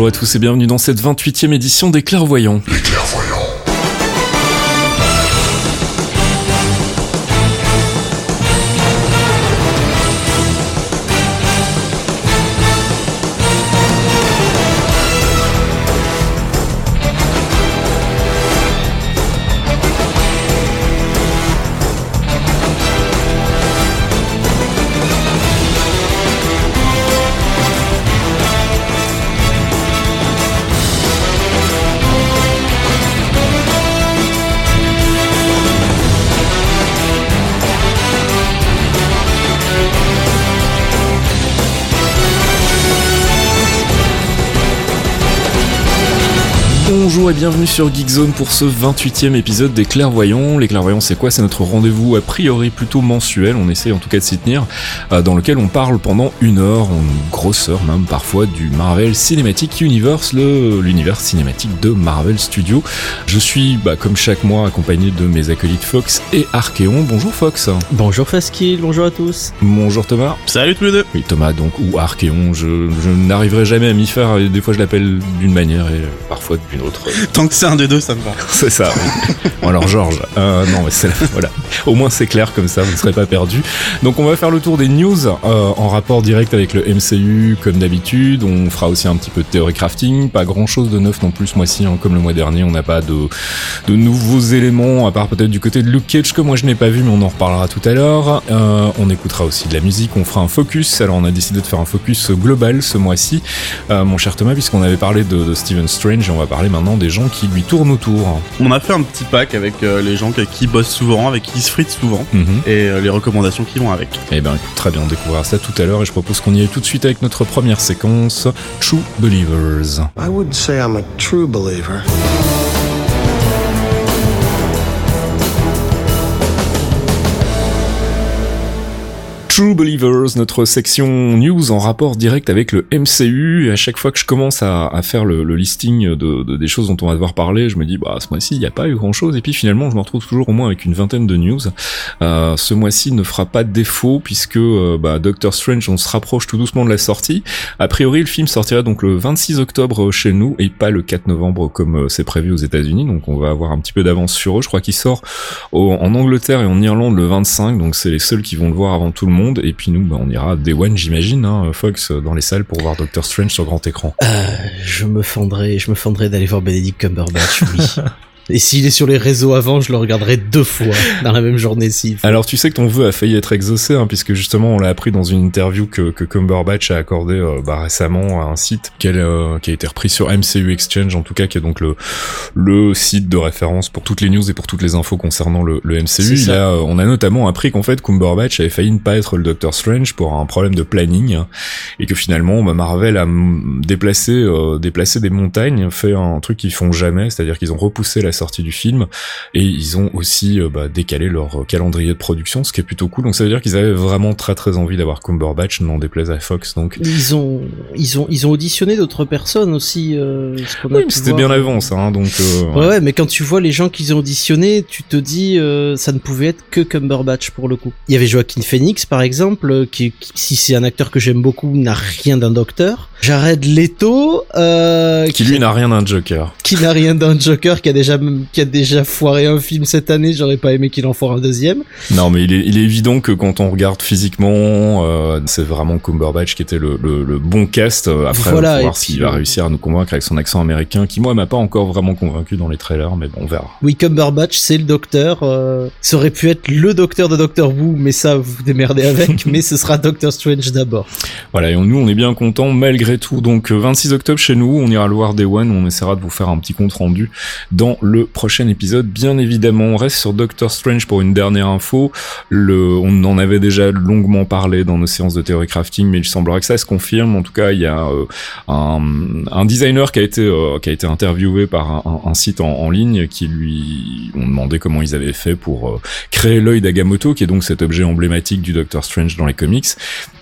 Bonjour à tous et bienvenue dans cette 28e édition des Clairvoyants. Les clairvoyants. Bonjour et bienvenue sur Geekzone pour ce 28e épisode des Clairvoyants. Les Clairvoyants, c'est quoi? C'est notre rendez-vous a priori plutôt mensuel, on essaie en tout cas de s'y tenir, euh, dans lequel on parle pendant une heure, une grosse heure même parfois, du Marvel Cinematic Universe, le- l'univers cinématique de Marvel Studios. Je suis, bah, comme chaque mois, accompagné de mes acolytes Fox et Archeon. Bonjour Fox. Bonjour Faskil, bonjour à tous. Bonjour Thomas. Salut tous les deux Oui, Thomas donc, ou Archeon, je, je n'arriverai jamais à m'y faire, et des fois je l'appelle d'une manière et euh, parfois d'une autre. Tant que c'est un des deux, ça me va. C'est ça. Bon, alors Georges, euh, non mais c'est voilà. Au moins c'est clair comme ça, vous ne serez pas perdu. Donc on va faire le tour des news euh, en rapport direct avec le MCU comme d'habitude. On fera aussi un petit peu de théorie crafting. Pas grand chose de neuf non plus ce mois-ci, hein. comme le mois dernier. On n'a pas de, de nouveaux éléments à part peut-être du côté de Luke Cage que moi je n'ai pas vu, mais on en reparlera tout à l'heure. Euh, on écoutera aussi de la musique. On fera un focus. Alors on a décidé de faire un focus global ce mois-ci, euh, mon cher Thomas, puisqu'on avait parlé de, de Stephen Strange et on va parler maintenant des gens qui lui tournent autour. On a fait un petit pack avec euh, les gens qui, qui bossent souvent, avec qui se fritent souvent, Mhm. et euh, les recommandations qui vont avec. Eh ben écoute, très bien, on découvrira ça tout à l'heure et je propose qu'on y aille tout de suite avec notre première séquence, True Believers. I wouldn't say I'm a true believer. True Believers, notre section news en rapport direct avec le MCU. Et à chaque fois que je commence à, faire le, listing de, de- des choses dont on va devoir parler, je me dis, bah, ce mois-ci, il n'y a pas eu grand-chose. Et puis finalement, je me retrouve toujours au moins avec une vingtaine de news. Euh, ce mois-ci ne fera pas de défaut puisque euh, bah, Doctor Strange, on se rapproche tout doucement de la sortie. A priori, le film sortira donc le 26 octobre chez nous et pas le 4 novembre comme euh, c'est prévu aux États-Unis. Donc on va avoir un petit peu d'avance sur eux. Je crois qu'il sort en Angleterre et en Irlande le 25. Donc c'est les seuls qui vont le voir avant tout le monde. Et puis nous, bah, on ira Day One, j'imagine, hein, Fox, dans les salles pour voir Doctor Strange sur grand écran. Euh, je me fendrais, je me fendrais d'aller voir Benedict Cumberbatch, oui. Et s'il est sur les réseaux avant, je le regarderai deux fois dans la même journée faut. Alors tu sais que ton vœu a failli être exaucé, hein, puisque justement on l'a appris dans une interview que, que Cumberbatch a accordé euh, bah, récemment à un site qu'elle, euh, qui a été repris sur MCU Exchange, en tout cas qui est donc le, le site de référence pour toutes les news et pour toutes les infos concernant le, le MCU. Il a, euh, on a notamment appris qu'en fait Cumberbatch avait failli ne pas être le Doctor Strange pour un problème de planning, hein, et que finalement bah, Marvel a déplacé, euh, déplacé des montagnes, fait un truc qu'ils font jamais, c'est-à-dire qu'ils ont repoussé la sortie du film et ils ont aussi euh, bah, décalé leur euh, calendrier de production, ce qui est plutôt cool. Donc ça veut dire qu'ils avaient vraiment très très envie d'avoir Cumberbatch, n'en déplaise à Fox. Donc Ils ont, ils ont, ils ont auditionné d'autres personnes aussi. Euh, oui, c'était bien ça. Hein, donc euh, Ouais, ouais, mais quand tu vois les gens qu'ils ont auditionnés, tu te dis, euh, ça ne pouvait être que Cumberbatch pour le coup. Il y avait Joaquin Phoenix, par exemple, euh, qui, qui- si c'est un acteur que j'aime beaucoup, n'a rien d'un docteur. Jared Leto, euh, qui lui n'a rien d'un Joker. qui n'a rien d'un Joker, qui a déjà, qui a déjà foiré un film cette année. J'aurais pas aimé qu'il en foire un deuxième. Non, mais il est, il est évident que quand on regarde physiquement, euh, c'est vraiment Cumberbatch qui était le, le, le bon cast. Euh, Après, Voilà, on va voir s'il va euh, réussir à nous convaincre avec son accent américain, qui moi m'a pas encore vraiment convaincu dans les trailers, mais bon, on verra. Oui, Cumberbatch, c'est le docteur. Euh, ça aurait pu être le docteur de Doctor Who, mais ça, vous démerdez avec. mais ce sera Doctor Strange d'abord. Voilà, et nous on est bien contents malgré tout. Donc euh, 26 octobre chez nous, on ira le voir Day One, on essaiera de vous faire un petit compte rendu dans le prochain épisode. Bien évidemment, on reste sur Doctor Strange pour une dernière info. Le, on en avait déjà longuement parlé dans nos séances de théorie crafting, mais il semblerait que ça se confirme. En tout cas, il y a euh, un, designer qui a été euh, qui a été interviewé par un, site en, ligne qui lui ont demandé comment ils avaient fait pour euh, créer l'œil d'Agamotto, qui est donc cet objet emblématique du Doctor Strange dans les comics.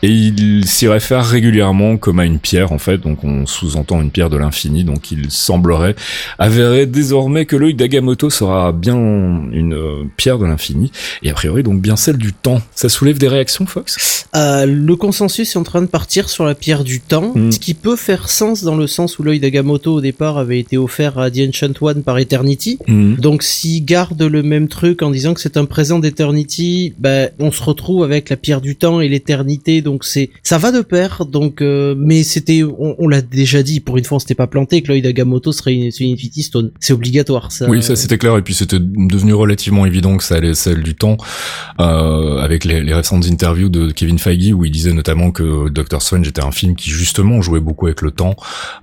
Et il s'y réfère régulièrement comme à une pierre pierre en fait, donc on sous-entend une pierre de l'infini, donc il semblerait avéré désormais que l'œil d'Agamotto sera bien une euh, pierre de l'infini, et a priori donc bien celle du temps. Ça soulève des réactions, Fox? Euh, le consensus est en train de partir sur la pierre du temps, Mm. ce qui peut faire sens dans le sens où l'œil d'Agamotto au départ avait été offert à The Ancient One par Eternity. Donc s'ils gardent le même truc en disant que c'est un présent d'Eternity, ben on se retrouve avec la pierre du temps et l'éternité, donc c'est ça va de pair. Donc euh, mais on, l'a déjà dit pour une fois on s'était pas planté que l'œil d'Agamotto serait une, Infinity Stone, c'est obligatoire ça. Oui, ça c'était clair, et puis c'était devenu relativement évident que ça allait celle du temps, euh, avec les, les récentes interviews de Kevin Feige où il disait notamment que Doctor Strange était un film qui justement jouait beaucoup avec le temps,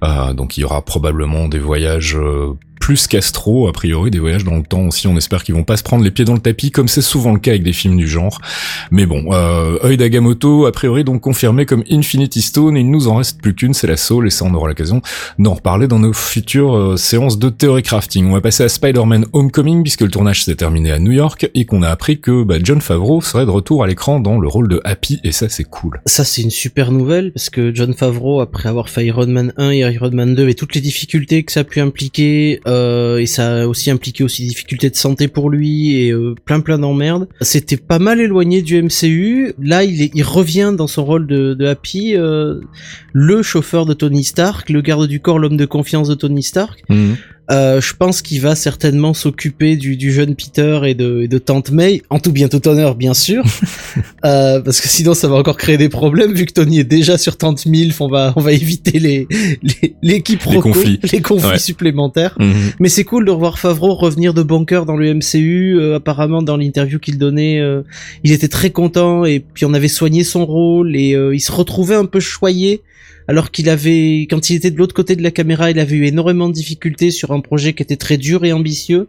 euh, donc il y aura probablement des voyages euh, plus qu'astro, a priori, des voyages dans le temps aussi. On espère qu'ils vont pas se prendre les pieds dans le tapis, comme c'est souvent le cas avec des films du genre. Mais bon, euh, œil d'Agamotto, a priori donc confirmé comme Infinity Stone, il nous en reste plus qu'une, c'est la Soul, et ça on aura l'occasion d'en reparler dans nos futures euh, séances de théorie crafting. On va passer à Spider-Man Homecoming, puisque le tournage s'est terminé à New York, et qu'on a appris que bah, John Favreau serait de retour à l'écran dans le rôle de Happy, et ça c'est cool. Ça, c'est une super nouvelle parce que John Favreau, après avoir fait Iron Man 1 et Iron Man 2 et toutes les difficultés que ça a pu impliquer, euh, et ça a aussi impliqué aussi des difficultés de santé pour lui et euh, plein plein d'emmerdes, c'était pas mal éloigné du MCU. Là, il, il revient dans son rôle de, Happy, euh, le chauffeur de Tony Stark, le garde du corps, l'homme de confiance de Tony Stark. Euh, je pense qu'il va certainement s'occuper du, du jeune Peter et de, et de Tante May, en tout bien tout honneur bien sûr, euh, parce que sinon ça va encore créer des problèmes vu que Tony est déjà sur Tante Milf, on va on va éviter les les, les quiproquos, conflits. les conflits Ouais. supplémentaires. Mhm. Mais c'est cool de revoir Favreau revenir de bunker dans le MCU. euh, apparemment, dans l'interview qu'il donnait, euh, il était très content et puis on avait soigné son rôle et euh, il se retrouvait un peu choyé. Alors qu'il avait, quand il était de l'autre côté de la caméra, il avait eu énormément de difficultés sur un projet qui était très dur et ambitieux.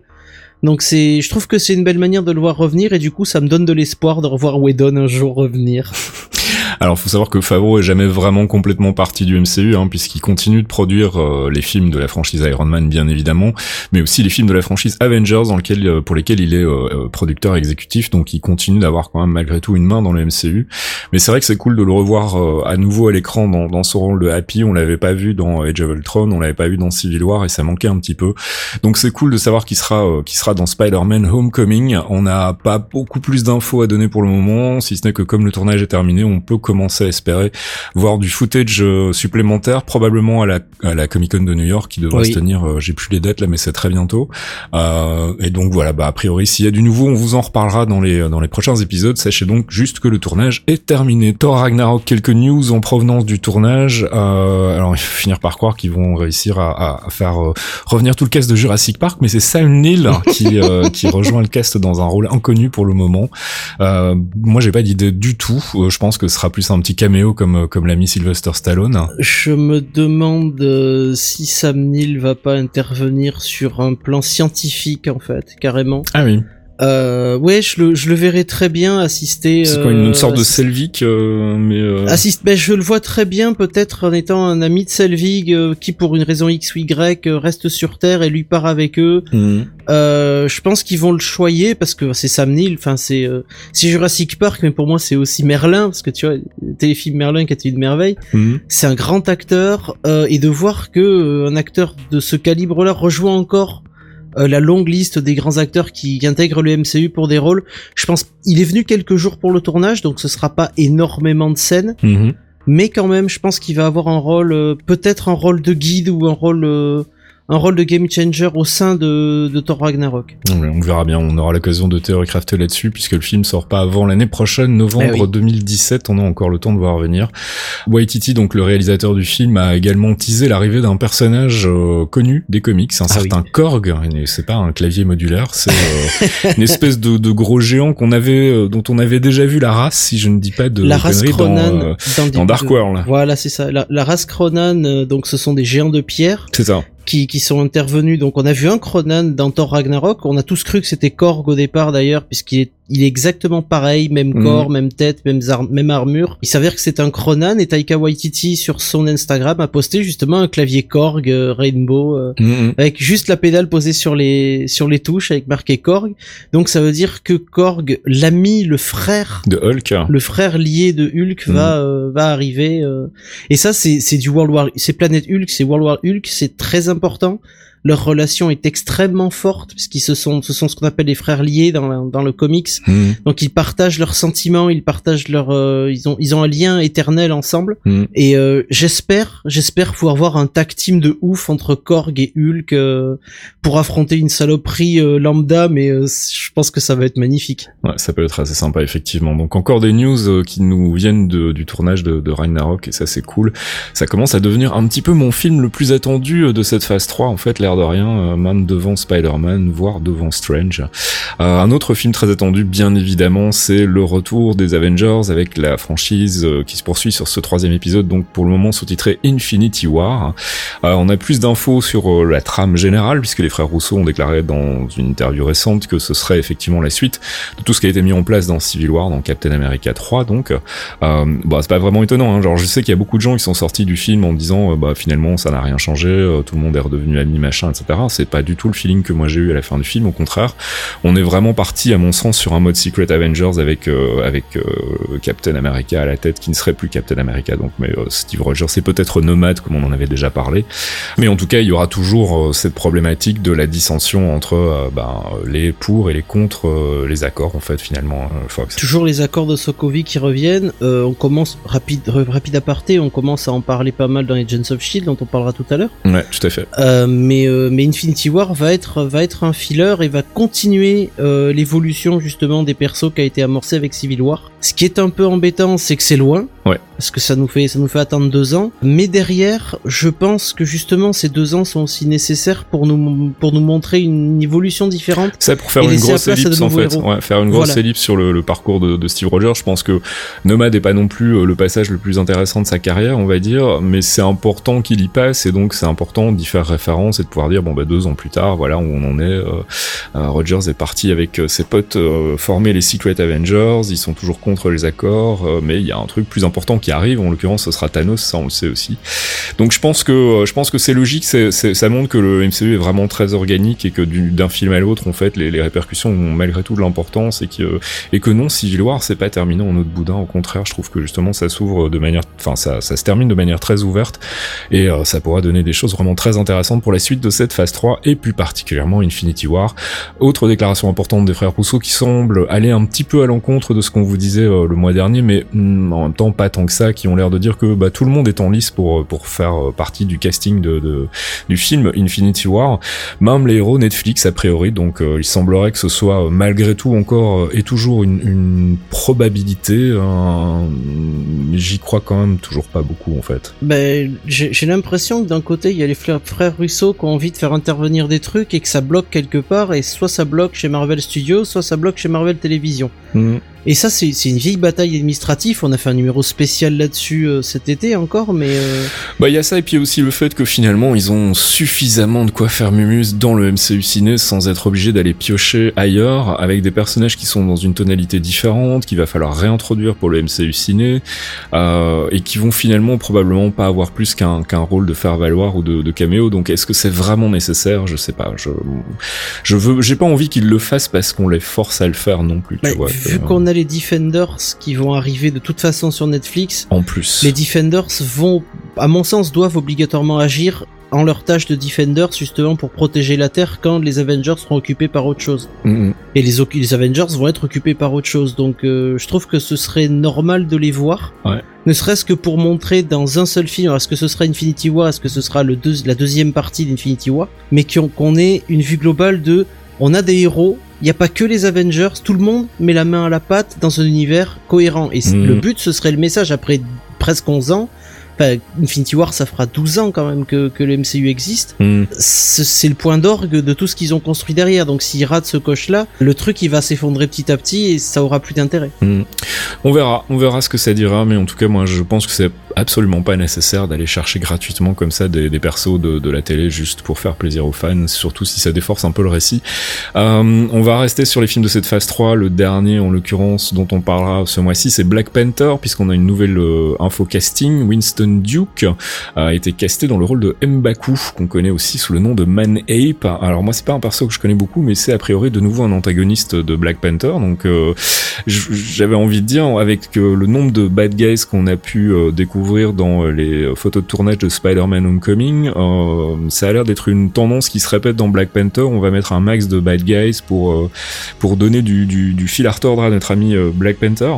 Donc c'est, je trouve que c'est une belle manière de le voir revenir et du coup ça me donne de l'espoir de revoir Whedon un jour revenir. Alors, faut savoir que Favreau est jamais vraiment complètement parti du MCU, hein, puisqu'il continue de produire euh, les films de la franchise Iron Man, bien évidemment, mais aussi les films de la franchise Avengers, dans lequel, euh, pour lesquels il est euh, producteur exécutif, donc il continue d'avoir quand même malgré tout une main dans le MCU. Mais c'est vrai que c'est cool de le revoir à nouveau à l'écran dans, son rôle de Happy. On l'avait pas vu dans Age of Ultron, on l'avait pas vu dans Civil War, et ça manquait un petit peu. Donc c'est cool de savoir qu'il sera, qu'il sera dans Spider-Man Homecoming. On n'a pas beaucoup plus d'infos à donner pour le moment, si ce n'est que comme le tournage est terminé, on peut commencer à espérer voir du footage euh, supplémentaire, probablement à la, à la Comic Con de New York, qui devrait Oui. se tenir, euh, j'ai plus les dates là, mais c'est très bientôt. Euh, et donc voilà, bah a priori, s'il y a du nouveau, on vous en reparlera dans les dans les prochains épisodes. Sachez donc juste que le tournage est terminé. Thor Ragnarok, quelques news en provenance du tournage. Euh, alors il faut finir par croire qu'ils vont réussir à, à- faire euh, revenir tout le cast de Jurassic Park, mais c'est Sam Neill qui euh, qui rejoint le cast dans un rôle inconnu pour le moment. Moi, j'ai pas d'idée du tout. Je pense que ce sera plus un petit caméo comme comme l'ami Sylvester Stallone. Je me demande euh, si Sam Neill va pas intervenir sur un plan scientifique en fait, carrément. Ah oui. Euh, ouais, je le, je le verrais très bien assister. C'est quoi une euh, sorte de Selvig, euh, mais euh, assiste- ben, je le vois très bien peut-être en étant un ami de Selvig euh, qui pour une raison X ou Y euh, reste sur Terre et lui part avec eux. Euh, je pense qu'ils vont le choyer parce que c'est Sam Neill, enfin c'est euh, c'est Jurassic Park mais pour moi c'est aussi Merlin parce que tu vois le téléfilm Merlin qui était une merveille. Hmm. c'est un grand acteur euh, et de voir que euh, un acteur de ce calibre-là rejoint encore euh, la longue liste des grands acteurs qui, qui intègrent le MCU pour des rôles. Je pense il est venu quelques jours pour le tournage, donc ce sera pas énormément de scènes, Mhm. mais quand même, je pense qu'il va avoir un rôle, euh, peut-être un rôle de guide ou un rôle, euh, un rôle de game changer au sein de, de Thor Ragnarok. On verra bien, on aura l'occasion de théorie-crafter là-dessus, puisque le film sort pas avant l'année prochaine, novembre Eh oui. 2017, on a encore le temps de voir venir. Waititi, donc le réalisateur du film, a également teasé l'arrivée d'un personnage euh, connu des comics, un Ah certain Korg, et c'est pas un clavier modulaire, c'est euh, une espèce de, de gros géant qu'on avait, euh, dont on avait déjà vu la race, si je ne dis pas de la race Cronan dans, dans, dans Dark World. Voilà, c'est ça. La, la race Cronan, donc ce sont des géants de pierre. C'est ça. Qui, sont intervenus. Donc on a vu un Cronan dans Thor Ragnarok. On a tous cru que c'était Korg au départ d'ailleurs, puisqu'il est il est exactement pareil, même Mhm. corps, même tête, même, ar- même armure. Il s'avère que c'est un Cronan et Taika Waititi sur son Instagram a posté justement un clavier Korg euh, Rainbow euh, Mhm. avec juste la pédale posée sur les sur les touches avec marqué Korg. Donc ça veut dire que Korg, l'ami, le frère De Hulk. le frère lié de Hulk va euh, va arriver et ça c'est c'est du World War c'est Planète Hulk c'est World War Hulk c'est très important leur relation est extrêmement forte puisqu'ils se sont ce sont ce qu'on appelle les frères liés dans la- dans le comics Mhm. donc ils partagent leurs sentiments ils partagent leur euh, ils ont ils ont un lien éternel ensemble Mhm. et euh, j'espère j'espère pouvoir voir un tag team de ouf entre Korg et Hulk euh, pour affronter une saloperie euh, lambda mais euh, je pense que ça va être magnifique Ouais, ça peut être assez sympa effectivement. Donc encore des news euh, qui nous viennent de- du tournage de, de Ragnarok et ça c'est cool. Ça commence à devenir un petit peu mon film le plus attendu de cette phase 3 en fait, l'air de rien, euh, Man devant Spider-Man, voire devant Strange. Euh, un autre film très attendu bien évidemment, c'est le retour des Avengers avec la franchise euh, qui se poursuit sur ce troisième épisode, donc pour le moment sous-titré Infinity War. On a plus d'infos sur la trame générale puisque les frères Rousseau ont déclaré dans une interview récente que ce serait effectivement la suite de tout ce qui a été mis en place dans Civil War, dans Captain America 3, donc euh, bah c'est pas vraiment étonnant. Hein. Genre je sais qu'il y a beaucoup de gens qui sont sortis du film en disant bah finalement ça n'a rien changé, tout le monde est redevenu ami machin, etc. C'est pas du tout le feeling que moi j'ai eu à la fin du film. Au contraire, on est vraiment parti à mon sens sur un mode Secret Avengers avec euh, avec euh, Captain America à la tête qui ne serait plus Captain America. Donc mais euh, Steve Rogers c'est peut-être nomade comme on en avait déjà parlé. Mais en tout cas il y aura toujours cette problématique de la dissension entre ben, les pour et les contre les accords en fait finalement Fox. Toujours les accords de Sokovie qui reviennent. On commence rapide, rapide aparté. On commence à en parler pas mal dans Agents of Shield, dont on parlera tout à l'heure. Ouais, tout à fait. Euh, mais euh, mais Infinity War va être un filler et va continuer euh, l'évolution justement des persos qui a été amorcé avec Civil War. Ce qui est un peu embêtant, c'est que c'est loin. Ouais. Parce que ça nous fait ça nous fait attendre deux ans. Mais derrière, je pense que justement ces deux ans sont aussi nécessaires pour nous pour nous montrer une évolution différente. Ça pour faire une grosse ellipse en fait, ouais, faire une grosse Voilà. ellipse sur le, le parcours de, de Steve Rogers. Je pense que Nomad est pas non plus euh, le passage le plus intéressant de sa carrière, on va dire, mais c'est important qu'il y passe et donc c'est important d'y faire référence et de pouvoir dire bon bah deux ans plus tard, voilà où on en est. euh, euh, Rogers est parti avec ses potes euh, former les Secret Avengers, ils sont toujours contre les accords, euh, mais il y a un truc plus important qui arrive. En l'occurrence, ce sera Thanos, ça on le sait aussi. Donc je pense que euh, je pense que c'est logique, ça montre que le MCU est vraiment très organique et que du- d'un film à l'autre, en fait, les, répercussions ont malgré tout de l'importance et que et que non, Civil War c'est pas terminé en autre boudin. Au contraire, je trouve que justement ça s'ouvre de manière, enfin ça, ça se termine de manière très ouverte et euh, ça pourra donner des choses vraiment très intéressantes pour la suite de cette phase 3 et plus particulièrement Infinity War. Autre déclaration importante des frères Rousseau qui semble aller un petit peu à l'encontre de ce qu'on vous disait euh, le mois dernier, mais hmm, en même temps pas tant que ça, qui ont l'air de dire que bah, tout le monde est en lice pour pour faire euh, partie du casting de, de- du film Infinity War, même les héros Netflix a priori. Donc euh, il semblerait que ce soit euh, malgré tout encore euh, et toujours une, une probabilité. un- mais J'y crois quand même toujours pas beaucoup en fait. Ben, j'ai j'ai l'impression que d'un côté, il y a les frères, frères Russo qui ont envie de faire intervenir des trucs et que ça bloque quelque part, et soit ça bloque chez Marvel Studios, soit ça bloque chez Marvel Télévision. Hmm. Et ça, c'est c'est une vieille bataille administrative. On a fait un numéro spécial là-dessus euh, cet été encore, mais euh, Bah il y a ça et puis aussi le fait que finalement ils ont suffisamment de quoi faire mumus dans le MCU ciné sans être obligés d'aller piocher ailleurs avec des personnages qui sont dans une tonalité différente qu'il va falloir réintroduire pour le MCU ciné euh, et qui vont finalement probablement pas avoir plus qu'un qu'un rôle de faire valoir ou de, de caméo. Donc est-ce que c'est vraiment nécessaire? Je sais pas. Je je veux j'ai pas envie qu'ils le fassent parce qu'on les force à le faire non plus tu bah, vois, vu euh, qu'on a les Defenders qui vont arriver de toute façon sur Netflix, en plus les Defenders vont, à mon sens, doivent obligatoirement agir en leur tâche de Defenders justement pour protéger la Terre quand les Avengers seront occupés par autre chose. Mm, mm. Et les, Avengers vont être occupés par autre chose. Donc euh, je trouve que ce serait normal de les voir. Ouais. Ne serait-ce que pour montrer dans un seul film, est-ce que ce sera Infinity War, est-ce que ce sera le deux- la deuxième partie d'Infinity War, mais qu'on qu'on ait une vue globale de, on a des héros, il n'y a pas que les Avengers, tout le monde met la main à la pâte dans un univers cohérent. Et Mhm. le but, ce serait le message après presque 11 ans. Enfin, Infinity War, ça fera 12 ans quand même que, que le MCU existe ce- c'est le point d'orgue de tout ce qu'ils ont construit derrière. Donc s'ils ratent ce coche-là, le truc il va s'effondrer petit à petit et ça aura plus d'intérêt. Hmm. On verra, on verra ce que ça dira, mais en tout cas, moi, je pense que c'est absolument pas nécessaire d'aller chercher gratuitement comme ça des, des persos de, de, la télé juste pour faire plaisir aux fans, surtout si ça déforce un peu le récit. Euh, on va rester sur les films de cette phase 3. Le dernier, en l'occurrence, dont on parlera ce mois-ci, c'est Black Panther, puisqu'on a une nouvelle euh, info casting. Winston Duke a été casté dans le rôle de M'Baku, qu'on connaît aussi sous le nom de Man Ape. Alors moi, c'est pas un perso que je connais beaucoup, mais c'est a priori de nouveau un antagoniste de Black Panther. Donc euh, j'avais envie de dire, avec euh, le nombre de bad guys qu'on a pu euh, découvrir dans euh, les photos de tournage de Spider-Man Homecoming, ça a l'air d'être une tendance qui se répète dans Black Panther. On va mettre un max de bad guys pour pour donner du, du, du fil à retordre à notre ami Black Panther.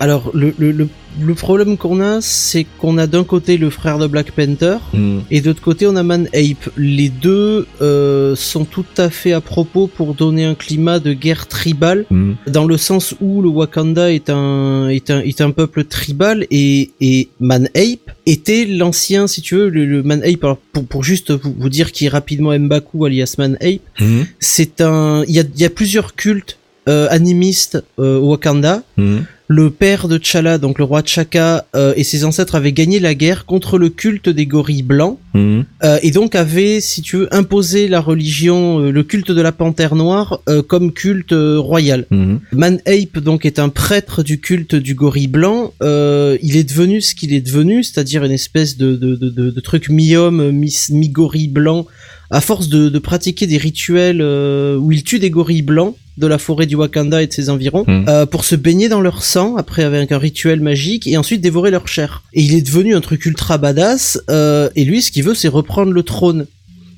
alors le, le, le le problème qu'on a, c'est qu'on a d'un côté le frère de Black Panther mm. et d'autre côté on a Man Ape. Les deux euh, sont tout à fait à propos pour donner un climat de guerre tribale, mm. dans le sens où le Wakanda est un est un est un peuple tribal et et Man Ape était l'ancien, si tu veux, le, le Man Ape. Alors pour pour juste vous, vous dire qui est rapidement M'Baku alias Man Ape, Mm. c'est un il y a il y a plusieurs cultes euh, animistes euh, au Wakanda. Mm. Le père de T'Challa, donc le roi T'Chaka, euh, et ses ancêtres avaient gagné la guerre contre le culte des gorilles blancs, euh, et donc avaient, si tu veux, imposé la religion, le culte de la panthère noire comme culte royal. Mm. Man Ape donc est un prêtre du culte du gorille blanc. Il est devenu ce qu'il est devenu, c'est-à-dire une espèce de, de, de, de, de truc mi-homme, mi- mi-gorille blanc, à force de, de pratiquer des rituels euh, où il tue des gorilles blancs de la forêt du Wakanda et de ses environs Mm. euh, pour se baigner dans leur sang après avec un rituel magique et ensuite dévorer leur chair. Et il est devenu un truc ultra badass euh, et lui ce qu'il veut c'est reprendre le trône.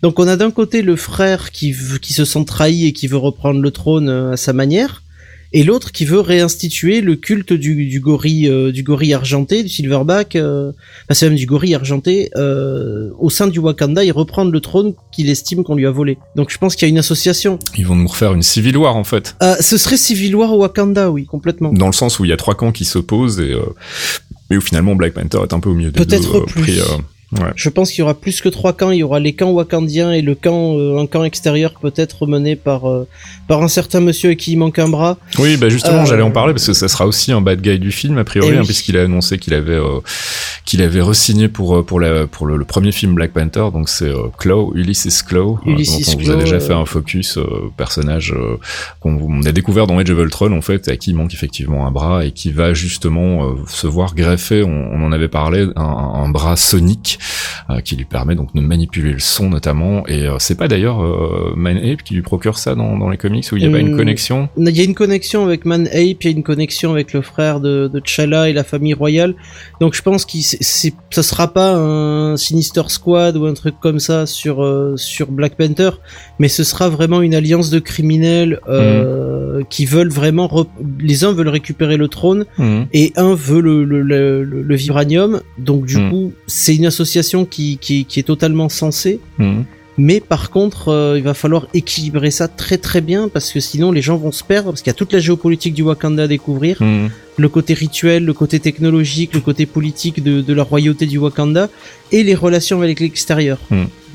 Donc on a d'un côté le frère qui, qui se sent trahi et qui veut reprendre le trône euh, à sa manière et l'autre qui veut réinstituer le culte du, du gorille euh, du gorille argenté du silverback euh, enfin c'est même du gorille argenté euh, au sein du Wakanda et reprendre le trône qu'il estime qu'on lui a volé donc je pense qu'il y a une association Ils vont nous refaire une Civil War en fait. euh, ce serait Civil War au Wakanda oui complètement dans le sens où il y a trois camps qui s'opposent et euh, mais où finalement Black Panther est un peu au milieu des Peut-être deux. plus. pris, euh, ouais. Je pense qu'il y aura plus que trois camps. Il y aura les camps wakandiens et le camp, euh, un camp extérieur peut-être mené par euh, par un certain monsieur à qui il manque un bras. Oui, bah justement, Euh, j'allais en parler parce que ça sera aussi un bad guy du film a priori, Eh hein, puisqu'il a annoncé qu'il avait euh, qu'il avait re-signé pour euh, pour la pour le, le premier film Black Panther. Donc c'est euh, Claw, Ulysses Claw, euh, Ulysses dont on vous a déjà fait un focus euh, personnage euh, qu'on on a découvert dans Age of Ultron en fait, à qui il manque effectivement un bras et qui va justement euh, se voir greffer. On, on en avait parlé, un, un bras sonique qui lui permet donc de manipuler le son notamment. Et euh, c'est pas d'ailleurs euh, Man Ape qui lui procure ça dans, dans les comics où il y a pas une Hum, connexion? Il y a une connexion avec Man Ape, il y a une connexion avec le frère de, de T'Challa et la famille royale. Donc je pense c'est ça sera pas un Sinister Squad ou un truc comme ça sur euh, sur Black Panther, mais ce sera vraiment une alliance de criminels euh, qui veulent vraiment les uns veulent récupérer le trône Mhm. et un veut le, le, le, le- le vibranium. Donc du Hmm. coup, c'est une association qui, qui, qui est totalement censée. Mhm. Mais par contre, euh, il va falloir équilibrer ça très très bien parce que sinon les gens vont se perdre parce qu'il y a toute la géopolitique du Wakanda à découvrir, le côté rituel, le côté technologique, le côté politique de, de la royauté du Wakanda et les relations avec l'extérieur.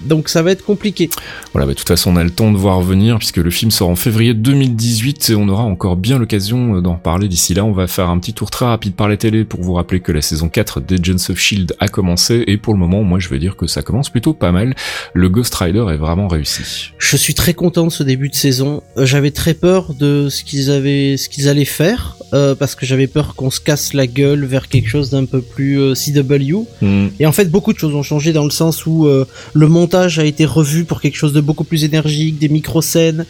Donc ça va être compliqué. Voilà, bah, de toute façon, on a le temps de voir venir puisque le film sort en février 2018 et on aura encore bien l'occasion euh, d'en reparler d'ici là. On va faire un petit tour très rapide par les télés pour vous rappeler que la saison 4 d'Agents of Shield a commencé et pour le moment, moi, je vais dire que ça commence plutôt pas mal. Le Ghost Rider est vraiment réussi. Je suis très content de ce début de saison. Euh, J'avais très peur de ce qu'ils avaient, ce qu'ils allaient faire, euh, parce que j'avais peur qu'on se casse la gueule vers quelque chose d'un peu plus euh, CW. Mhm. Et en fait, beaucoup de choses ont changé dans le sens où euh, le montage a été revu pour quelque chose de beaucoup plus énergique, des micro-scènes.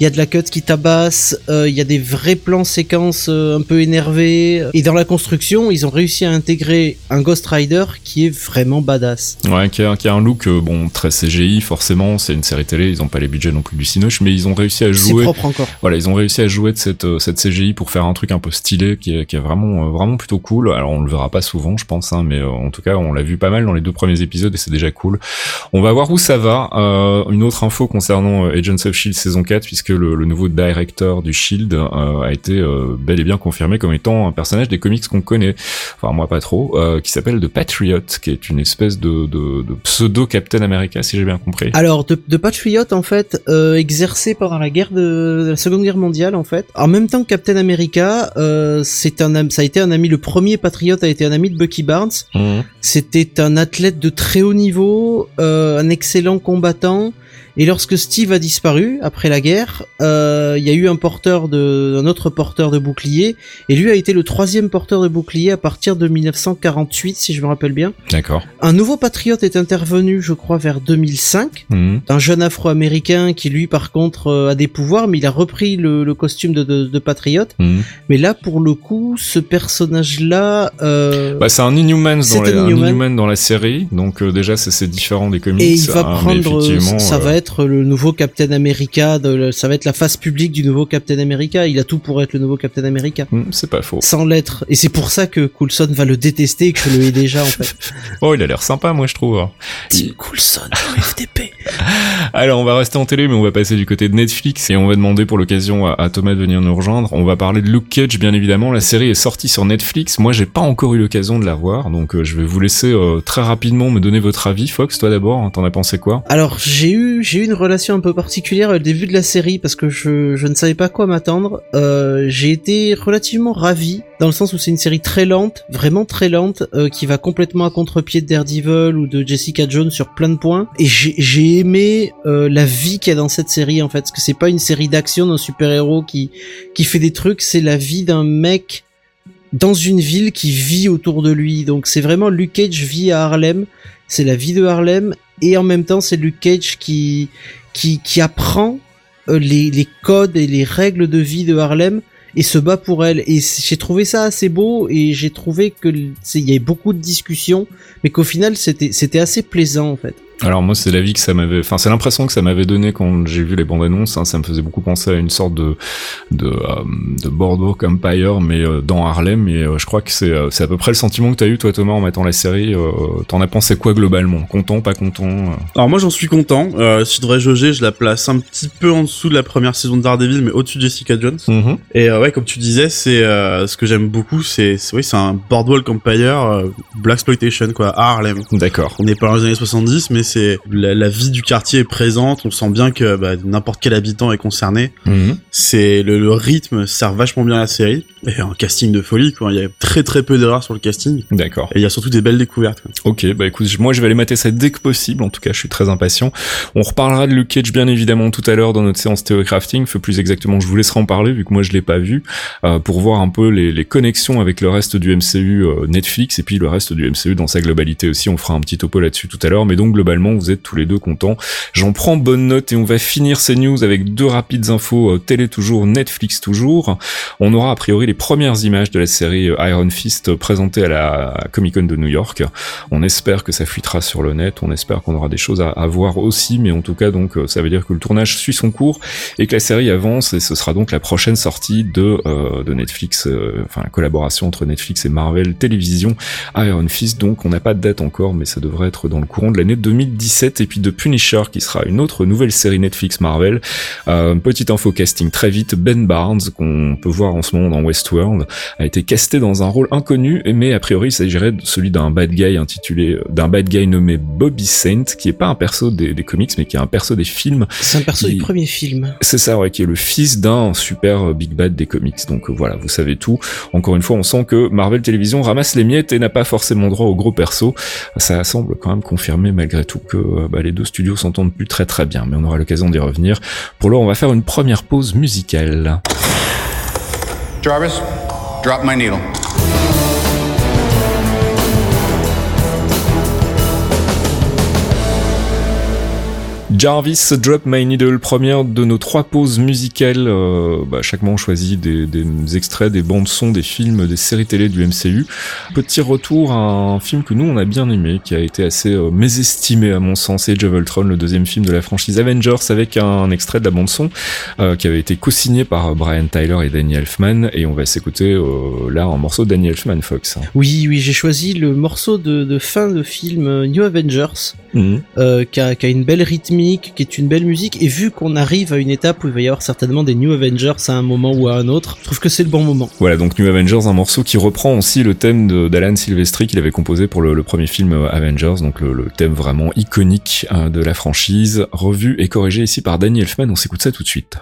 Il y a de la cut qui tabasse, euh, il y a des vrais plans séquences euh, un peu énervés. Et dans la construction, ils ont réussi à intégrer un Ghost Rider qui est vraiment badass. Ouais, qui a, qui a un look, euh, bon, très CGI, forcément, c'est une série télé, ils ont pas les budgets non plus du Cinoche, mais ils ont réussi à C'est jouer propre encore. Voilà, ils ont réussi à jouer de cette, cette CGI pour faire un truc un peu stylé qui est, qui est vraiment, vraiment plutôt cool. Alors on le verra pas souvent, je pense, hein, mais euh, en tout cas on l'a vu pas mal dans les deux premiers épisodes et c'est déjà cool. On va voir où ça va. Euh, une autre info concernant Agents of Shield saison 4, puisque puisque le, le nouveau directeur du Shield euh, a été euh, bel et bien confirmé comme étant un personnage des comics qu'on connaît, enfin moi pas trop, euh, qui s'appelle The Patriot, qui est une espèce de, de, de pseudo Captain America, si j'ai bien compris. Alors, de, de Patriot, en fait, euh, exercé pendant la guerre de, de la Seconde Guerre mondiale, en fait. En même temps que Captain America, euh, c'est un, ça a été un ami. Le premier Patriot a été un ami de Bucky Barnes. Mhm. C'était un athlète de très haut niveau, euh, un excellent combattant. Et lorsque Steve a disparu après la guerre, euh, il y a eu un porteur de, un autre porteur de bouclier, et lui a été le troisième porteur de bouclier à partir de 1948, si je me rappelle bien. D'accord. Un nouveau patriote est intervenu, je crois, vers 2005 Mhm. un jeune afro-américain qui lui par contre euh, a des pouvoirs mais il a repris le, le costume de, de, de patriote Mhm. mais là pour le coup ce personnage là euh, Bah, c'est un dans, la, Inhuman. Dans la série, donc déjà c'est différent des comics. et il va mais prendre ça va être le nouveau Captain America de, ça va être la face publique du nouveau Captain America. Il a tout pour être le nouveau Captain America. Hmm, c'est pas faux. sans l'être. Et c'est pour ça que Coulson va le détester et que je le hais déjà en fait. Oh, il a l'air sympa, moi je trouve. Tim Coulson FTP Alors, on va rester en télé, mais on va passer du côté de Netflix et on va demander pour l'occasion à, Thomas de venir nous rejoindre. On va parler de Luke Cage, bien évidemment. La série est sortie sur Netflix. Moi, j'ai pas encore eu l'occasion de la voir, donc euh, je vais vous laisser euh, très rapidement me donner votre avis. Fox, toi d'abord, hein, t'en as pensé quoi? Alors j'ai eu j'ai eu une relation un peu particulière au début de la série parce que je, je ne savais pas quoi m'attendre. Euh, j'ai été relativement ravi dans le sens où c'est une série très lente, vraiment très lente, euh, qui va complètement à contre-pied de Daredevil ou de Jessica Jones sur plein de points. Et j'ai j'ai aimé euh, la vie qu'il y a dans cette série en fait, parce que c'est pas une série d'action d'un super-héros qui qui fait des trucs, c'est la vie d'un mec dans une ville qui vit autour de lui. Donc c'est vraiment Luke Cage vit à Harlem, c'est la vie de Harlem et en même temps c'est Luke Cage qui qui qui apprend euh, les les codes et les règles de vie de Harlem et se bat pour elle et j'ai trouvé ça assez beau et j'ai trouvé que il y avait beaucoup de discussions mais qu'au final c'était c'était assez plaisant en fait. Alors moi, c'est l'avis que ça m'avait, enfin c'est l'impression que ça m'avait donné quand j'ai vu les bandes annonces. hein. Ça me faisait beaucoup penser à une sorte de de, euh, de Empire, mais euh, dans Harlem. Et euh, je crois que c'est euh, c'est à peu près le sentiment que t'as eu toi Thomas en mettant la série. T'en as pensé quoi globalement? Content, pas content Alors moi j'en suis content. Si je devrais jauger, je la place un petit peu en dessous de la première saison de Daredevil, mais au-dessus de Jessica Jones. Mhm. Et ouais, comme tu disais, c'est ce que j'aime beaucoup, c'est oui, c'est un Boardwalk Empire, Black exploitation quoi, à Harlem. D'accord. On n'est pas dans les années 70, mais c'est la, la vie du quartier est présente. On sent bien que bah, n'importe quel habitant est concerné. Mhm. C'est le, le rythme sert vachement bien à la série et un casting de folie. Quoi. Il y a très très peu d'erreurs sur le casting D'accord. et il y a surtout des belles découvertes. Quoi. Ok, bah écoute, moi je vais aller mater ça dès que possible. En tout cas, je suis très impatient. On reparlera de Luke Cage bien évidemment tout à l'heure dans notre séance Théo Crafting. Fait plus exactement, je vous laisserai en parler vu que moi je l'ai pas vu euh, pour voir un peu les, les connexions avec le reste du MCU euh, Netflix et puis le reste du MCU dans sa globalité aussi. On fera un petit topo là-dessus tout à l'heure. Mais donc globalement, vous êtes tous les deux contents. J'en prends bonne note et on va finir ces news avec deux rapides infos euh, télé toujours, Netflix toujours. On aura a priori les premières images de la série euh, Iron Fist euh, présentées à la Comic Con de New York. On espère que ça fuitera sur le net, on espère qu'on aura des choses à, à voir aussi, mais en tout cas donc ça veut dire que le tournage suit son cours et que la série avance et ce sera donc la prochaine sortie de, euh, de Netflix, euh, enfin la collaboration entre Netflix et Marvel Télévision Iron Fist, donc on n'a pas de date encore, mais ça devrait être dans le courant de l'année 2017 et puis de Punisher qui sera une autre nouvelle série Netflix Marvel. Euh, petite info casting très vite, Ben Barnes qu'on peut voir en ce moment dans Westworld a été casté dans un rôle inconnu, mais a priori il s'agirait de celui d'un bad guy intitulé, d'un bad guy nommé Bobby Saint, qui est pas un perso des, des comics, mais qui est un perso des films. C'est un perso Il- du premier film. C'est ça, ouais, qui est le fils d'un super euh, big bad des comics. Donc euh, voilà, vous savez tout. Encore une fois, on sent que Marvel Television ramasse les miettes et n'a pas forcément droit aux gros persos. Ça semble quand même confirmer malgré tout que euh, bah, les deux studios s'entendent plus très très bien, mais on aura l'occasion d'y revenir. Pour l'heure, on va faire une première pause musicale. Jarvis, drop my needle. Jarvis Drop My Needle, première de nos trois pauses musicales. Euh, bah, chaque mois, on choisit des, extraits, des bandes son, des films, des séries télé du MCU. Petit retour à un film que nous on a bien aimé, qui a été assez euh, mésestimé à mon sens, Age of Ultron, le deuxième film de la franchise Avengers, avec un extrait de la bande son euh, qui avait été co-signé par Brian Tyler et Danny Elfman. Et on va s'écouter euh, là un morceau de Danny Elfman, Fox. Oui, oui, j'ai choisi le morceau de, fin de film euh, New Avengers Mhm. euh, qui, a, qui a une belle rythmique, qui est une belle musique. Et vu qu'on arrive à une étape où il va y avoir certainement des New Avengers à un moment ou à un autre, je trouve que c'est le bon moment. Voilà, donc New Avengers, un morceau qui reprend aussi le thème d'Alan Silvestri qu'il avait composé pour le, le premier film euh, Avengers, donc le, le thème vraiment iconique euh, de la franchise, revu et corrigé ici par Danny Elfman. On s'écoute ça tout de suite.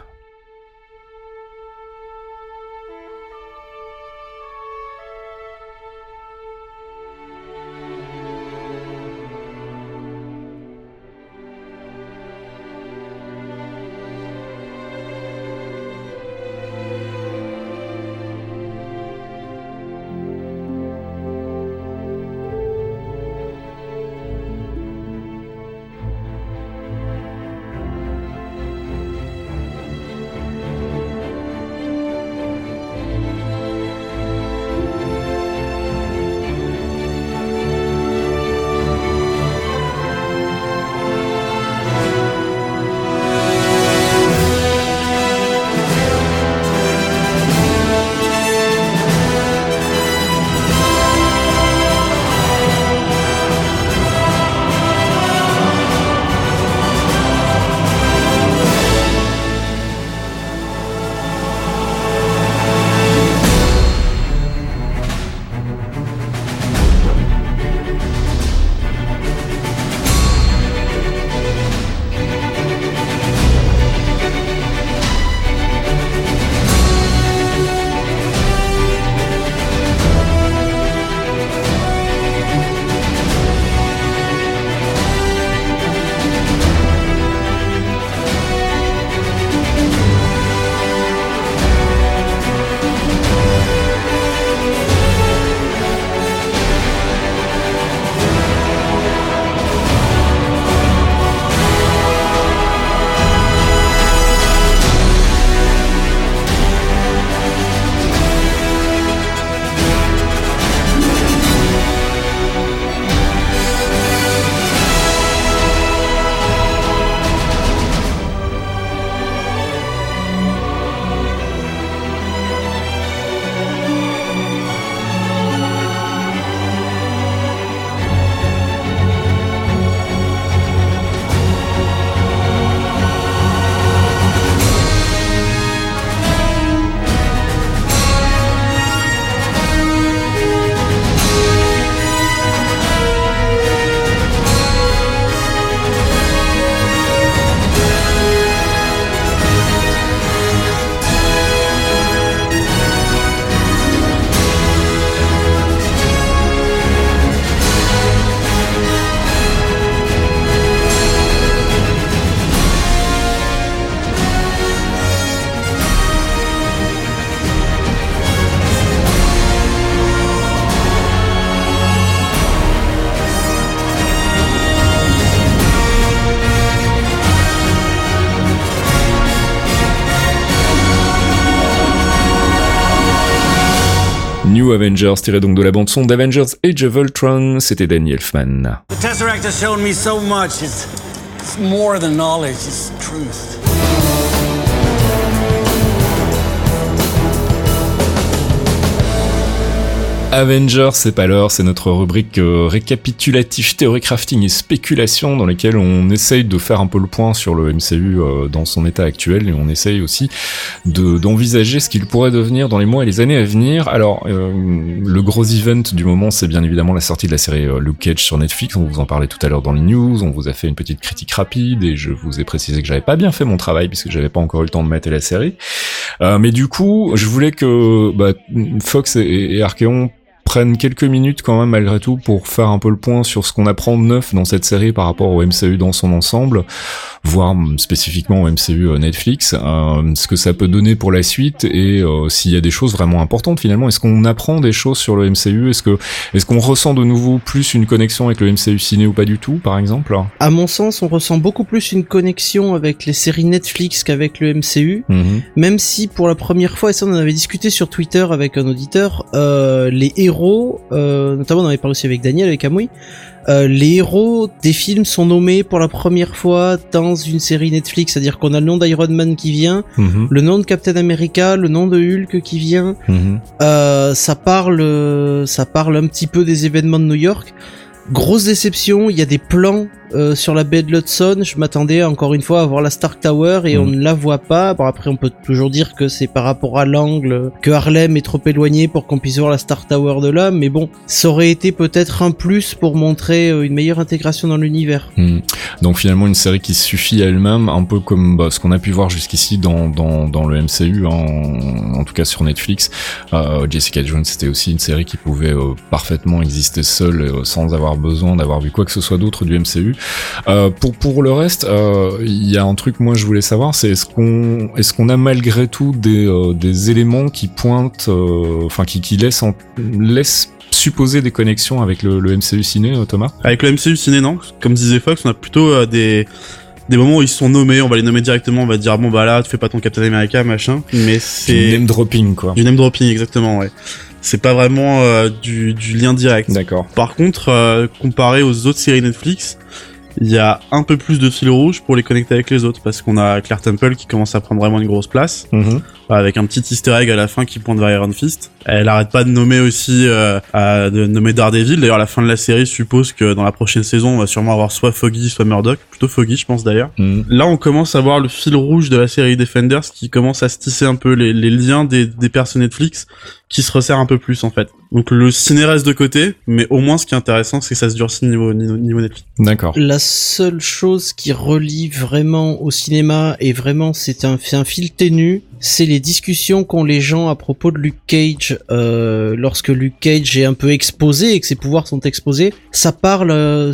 Avengers, tiré donc de la bande son d'Avengers Age of Ultron, c'était Danny Elfman. The Tesseract has shown me so much. It's, it's more than knowledge, it's truth. Avengers, c'est pas l'heure, c'est notre rubrique euh, récapitulatif, théorie crafting et spéculation dans laquelle on essaye de faire un peu le point sur le MCU euh, dans son état actuel et on essaye aussi de d'envisager ce qu'il pourrait devenir dans les mois et les années à venir. Alors, euh, le gros event du moment, c'est bien évidemment la sortie de la série Luke Cage sur Netflix. On vous en parlait tout à l'heure dans les news, on vous a fait une petite critique rapide et je vous ai précisé que j'avais pas bien fait mon travail puisque j'avais pas encore eu le temps de mater la série. Mais du coup, je voulais que bah, Fox et, et Archeon prennent quelques minutes quand même malgré tout pour faire un peu le point sur ce qu'on apprend de neuf dans cette série par rapport au MCU dans son ensemble, voire spécifiquement au MCU euh, Netflix, euh, ce que ça peut donner pour la suite et euh, s'il y a des choses vraiment importantes finalement. Est-ce qu'on apprend des choses sur le MCU Est-ce que est-ce qu'on ressent de nouveau plus une connexion avec le MCU ciné ou pas du tout, par exemple? À mon sens, on ressent beaucoup plus une connexion avec les séries Netflix qu'avec le MCU. Mhm. Même si pour la première fois, et ça on en avait discuté sur Twitter avec un auditeur, euh, les héros, euh, notamment on en avait parlé aussi avec Daniel, avec Amouy, euh, les héros des films sont nommés pour la première fois dans une série Netflix, c'est-à-dire qu'on a le nom d'Iron Man qui vient, Mhm. le nom de Captain America, le nom de Hulk qui vient, Mhm. euh, ça parle, ça parle un petit peu des événements de New York. Grosse déception, il y a des plans euh, sur la baie de l'Hudson, je m'attendais encore une fois à voir la Stark Tower et on ne la voit pas. Bon après on peut toujours dire que c'est par rapport à l'angle que Harlem est trop éloigné pour qu'on puisse voir la Stark Tower de là, mais bon, ça aurait été peut-être un plus pour montrer euh, une meilleure intégration dans l'univers. Hmm. Donc finalement une série qui suffit à elle-même, un peu comme bah, ce qu'on a pu voir jusqu'ici dans, dans, dans le MCU, hein, en, en tout cas sur Netflix. Euh, Jessica Jones c'était aussi une série qui pouvait euh, parfaitement exister seule sans avoir besoin d'avoir vu quoi que ce soit d'autre du MCU. Euh, pour pour le reste, euh, il y a un truc moi je voulais savoir, c'est est-ce qu'on est-ce qu'on a malgré tout des, euh, des éléments qui pointent, euh, enfin qui qui laissent en, laissent supposer des connexions avec le, le MCU ciné, Thomas? Avec le MCU ciné, non. Comme disait Fox, on a plutôt euh, des des moments où ils sont nommés, on va les nommer directement, on va dire bon bah là, tu fais pas ton Captain America, machin. Mais Du c'est name dropping quoi. du name dropping exactement, ouais. C'est pas vraiment euh, du, du lien direct. D'accord. Par contre, euh, comparé aux autres séries Netflix, il y a un peu plus de fil rouge pour les connecter avec les autres parce qu'on a Claire Temple qui commence à prendre vraiment une grosse place Mhm. avec un petit Easter egg à la fin qui pointe vers Iron Fist. Elle arrête pas de nommer aussi euh, à- de nommer Daredevil. D'ailleurs, la fin de la série suppose que dans la prochaine saison, on va sûrement avoir soit Foggy, soit Murdoch. Plutôt Foggy, je pense d'ailleurs. Mhm. Là, on commence à voir le fil rouge de la série Defenders qui commence à se tisser un peu les, les liens des, des persos Netflix qui se resserrent un peu plus en fait. Donc le ciné reste de côté, mais au moins ce qui est intéressant, c'est que ça se durcit niveau, niveau, niveau Netflix. D'accord. La seule chose qui relie vraiment au cinéma et vraiment c'est un, c'est un fil ténu, c'est les discussions qu'ont les gens à propos de Luke Cage euh, lorsque Luke Cage est un peu exposé et que ses pouvoirs sont exposés. Ça parle euh,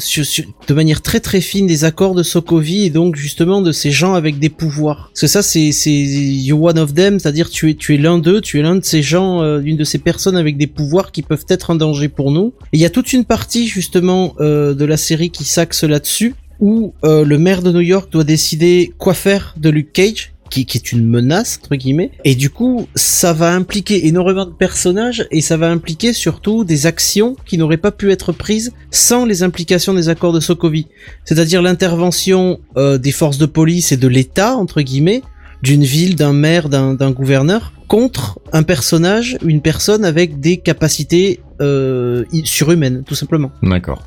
de manière très très fine des accords de Sokovie et donc justement de ces gens avec des pouvoirs. Parce que ça c'est c'est you one of them, c'est-à-dire tu es tu es l'un d'eux, tu es l'un de ces gens, euh, d'une de ces personnes avec des pouvoirs qui peuvent être un danger pour nous. Et il y a toute une partie justement euh, de la série qui s'axe là-dessus où euh, le maire de New York doit décider quoi faire de Luke Cage. Qui, qui est une menace entre guillemets et du coup ça va impliquer énormément de personnages et ça va impliquer surtout des actions qui n'auraient pas pu être prises sans les implications des accords de Sokovie c'est-à-dire l'intervention euh, des forces de police et de l'État entre guillemets d'une ville, d'un maire, d'un gouverneur contre un personnage, une personne avec des capacités euh, surhumaines, tout simplement. D'accord.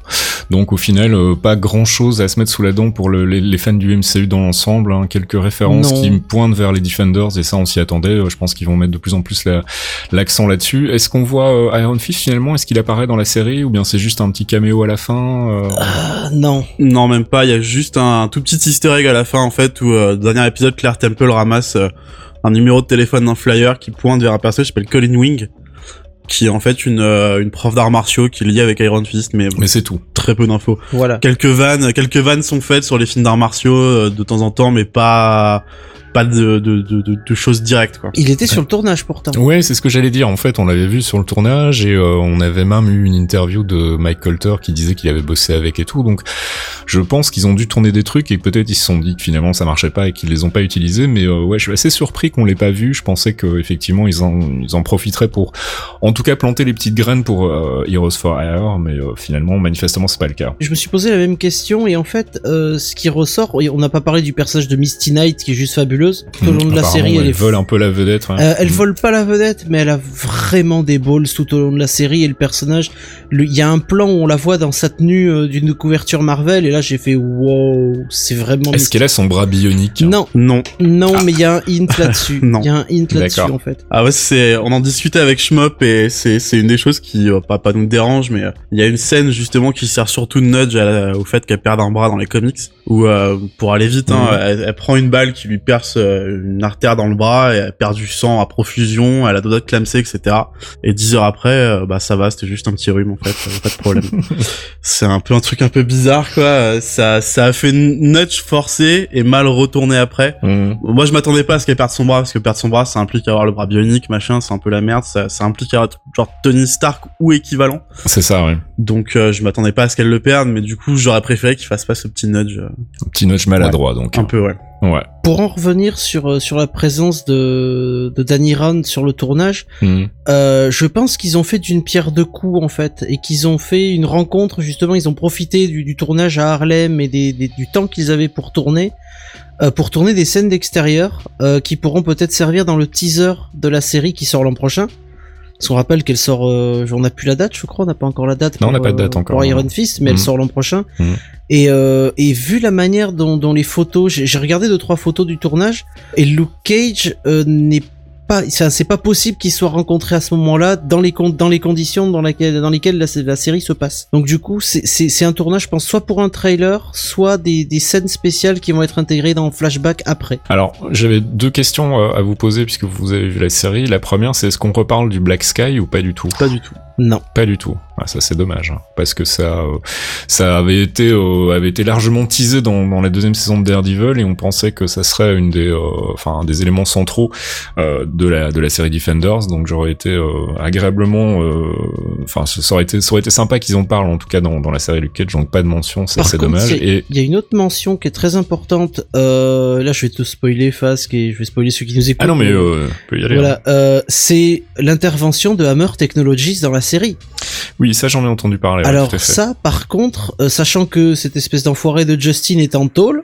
Donc au final, euh, pas grand chose à se mettre sous la dent pour le- les, les fans du MCU dans l'ensemble. hein. Quelques références Non. qui pointent vers les Defenders et ça on s'y attendait. Euh, Je pense qu'ils vont mettre de plus en plus la- l'accent là-dessus. Est-ce qu'on voit euh, Iron Fist finalement? Est-ce qu'il apparaît dans la série? Ou bien c'est juste un petit caméo à la fin euh, Ah, non. Non, même pas. Il y a juste un tout petit Easter egg à la fin en fait où euh, dernier épisode, Claire Temple ramasse euh, un numéro de téléphone d'un flyer qui pointe vers un personnage qui s'appelle Colin Wing, qui est en fait une euh, une prof d'arts martiaux qui est liée avec Iron Fist, mais Mais c'est tout. Très peu d'infos. Voilà. Quelques vannes, quelques vannes sont faites sur les films d'arts martiaux euh, de temps en temps, mais pas pas de de, de, de, de choses directes quoi. Il était sur le tournage pourtant. Ouais, c'est ce que j'allais dire. En fait, on l'avait vu sur le tournage et euh, on avait même eu une interview de Mike Colter qui disait qu'il avait bossé avec et tout. Donc, je pense qu'ils ont dû tourner des trucs et peut-être ils se sont dit que finalement ça marchait pas et qu'ils les ont pas utilisés. Mais euh, ouais, je suis assez surpris qu'on l'ait pas vu. Je pensais que effectivement ils en ils en profiteraient pour, en tout cas, planter les petites graines pour euh, Heroes for Hire. Mais euh, finalement, manifestement, c'est pas le cas. Je me suis posé la même question et en fait, euh, ce qui ressort, on n'a pas parlé du personnage de Misty Knight qui est juste fabuleuse. Tout au long de la série, elle vole un peu la vedette. ouais. Euh, elle Mm. vole pas la vedette, mais elle a vraiment des balls tout au long de la série et le personnage. Il y a un plan où on la voit dans sa tenue euh, d'une couverture Marvel et là j'ai fait wow, c'est vraiment. Est-ce qu'elle a son bras bionique Non, Non. non, Ah. mais il y a un hint là-dessus. Non. Il y a un hint là-dessus en fait. Ah ouais, c'est on en discutait avec Schmop et c'est c'est une des choses qui euh, pas pas nous dérange mais euh, il y a une scène justement qui sert surtout de nudge à au fait qu'elle perd un bras dans les comics où euh, pour aller vite hein, Mhm. elle, elle prend une balle qui lui perce euh, une artère dans le bras et elle perd du sang à profusion, elle a doigt de clamser etc. Et dix heures après euh, bah ça va, c'était juste un petit rhume en fait, euh, pas de problème. c'est un peu un truc un peu bizarre quoi, ça ça a fait nudge forcé et mal retourné après. Mm. Moi, je m'attendais pas à ce qu'elle perde son bras, parce que perdre son bras, ça implique avoir le bras bionique, machin, c'est un peu la merde, ça, ça implique avoir genre Tony Stark ou équivalent. C'est ça, ouais. Donc, euh, je m'attendais pas à ce qu'elle le perde, mais du coup, j'aurais préféré qu'il fasse pas ce petit nudge. euh, Un petit notch maladroit, donc. un peu, ouais. Ouais. Pour en revenir sur euh, sur la présence de de Danny Rand sur le tournage, Mm. Euh, je pense qu'ils ont fait d'une pierre deux coups en fait et qu'ils ont fait une rencontre justement ils ont profité du, du tournage à Harlem et des, des- du temps qu'ils avaient pour tourner euh, pour tourner des scènes d'extérieur euh, qui pourront peut-être servir dans le teaser de la série qui sort l'an prochain Parce qu'on rappelle qu'elle sort, euh, on n'a plus la date, je crois, on n'a pas encore la date. Non, on pour, n'a pas de date euh, encore, Pour. Iron Fist, mais elle Mhm. sort l'an prochain. Mhm. Et, euh, et vu la manière dont, dont les photos, j'ai j'ai regardé deux trois photos du tournage, et Luke Cage euh, n'est pas, ça c'est pas possible qu'il soit rencontré à ce moment-là dans les con- dans les conditions dans lesquelles dans lesquelles la, la série se passe. Donc du coup, c'est c'est c'est un tournage, je pense, soit pour un trailer, soit des des scènes spéciales qui vont être intégrées dans flashback après. Alors, j'avais deux questions euh, à vous poser puisque vous avez vu la série. La première, c'est est-ce qu'on reparle du Black Sky ou pas du tout? Pas du tout. Non. Pas du tout. Ah, ça c'est dommage hein, parce que ça euh, ça avait été euh, avait été largement teasé dans, dans la deuxième saison de Daredevil et on pensait que ça serait une des euh, enfin des éléments centraux euh, de la de la série Defenders donc j'aurais été euh, agréablement euh, enfin ça aurait été ça aurait été sympa qu'ils en parlent en tout cas dans, dans la série Luke Cage donc pas de mention ça c'est dommage et il y a une autre mention qui est très importante. Euh, là, je vais te spoiler, Fasque, et je vais spoiler ceux qui nous écoutent. ah non mais euh, on peut y aller hein. Voilà, euh, c'est l'intervention de Hammer Technologies dans la série. oui ça j'en ai entendu parler Alors ça, par contre, euh, sachant que cette espèce d'enfoiré de Justin est en tôle,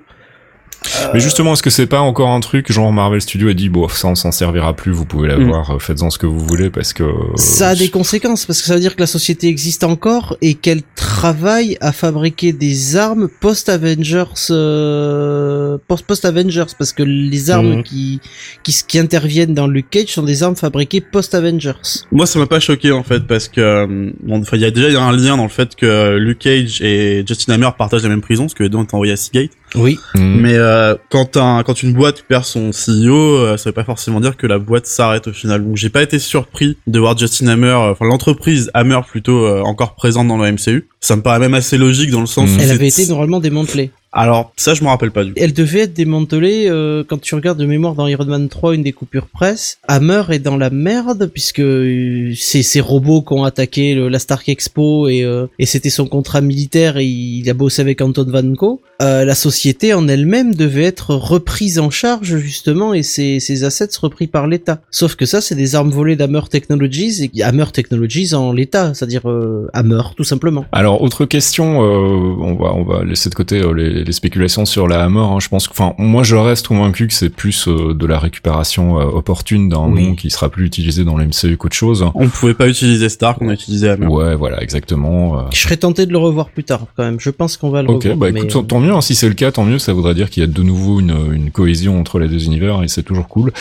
Mais justement, est-ce que c'est pas encore un truc genre Marvel Studio a dit bon ça on s'en servira plus, vous pouvez l'avoir, euh, faites-en ce que vous voulez parce que Mm. ça a des conséquences parce que ça veut dire que la société existe encore et qu'elle travaille à fabriquer des armes post-Avengers, euh, post- post-Avengers parce que les armes Mhm. qui, qui qui interviennent dans Luke Cage sont des armes fabriquées post-Avengers. Moi, ça m'a pas choqué en fait parce que euh, bon, enfin, il y a déjà il y a un lien dans le fait que Luke Cage et Justin Hammer partagent la même prison, parce que les deux ont été envoyés à Seagate. Oui. Hmm. Mais euh, quand un, quand une boîte perd son CEO, euh, ça veut pas forcément dire que la boîte s'arrête au final. Donc j'ai pas été surpris de voir Justin Hammer, euh, enfin l'entreprise Hammer plutôt euh, encore présente dans le MCU. Ça me paraît même assez logique dans le sens Mm. où Elle avait été normalement démantelée. Alors ça je me rappelle pas du coup. Elle devait être démantelée euh, quand tu regardes de mémoire dans Iron Man 3 une des coupures presse. Hammer est dans la merde puisque euh, c'est ces robots qui ont attaqué le- la Stark Expo et, euh, et c'était son contrat militaire et il a bossé avec Anton Vanko. Euh, la société en elle-même devait être reprise en charge justement et ses, ses assets repris par l'État. Sauf que ça c'est des armes volées d'Hammer Technologies et Hammer Technologies en l'État, c'est-à-dire euh, Hammer tout simplement. Alors autre question, euh, on va on va laisser de côté euh, les, les spéculations sur la Hammer. Hein, je pense que, enfin moi je reste convaincu que c'est plus euh, de la récupération euh, opportune d'un Oui. nom qui sera plus utilisé dans le MCU qu'autre chose. On pouvait pas utiliser Stark, on a utilisé Hammer. Ouais voilà exactement. euh. Je serais tenté de le revoir plus tard quand même. Je pense qu'on va le Ok, revoir. bah mais, écoute, tant- tant mieux, hein, si c'est le cas, tant mieux, ça voudrait dire qu'il y a de nouveau une, une cohésion entre les deux univers et c'est toujours cool.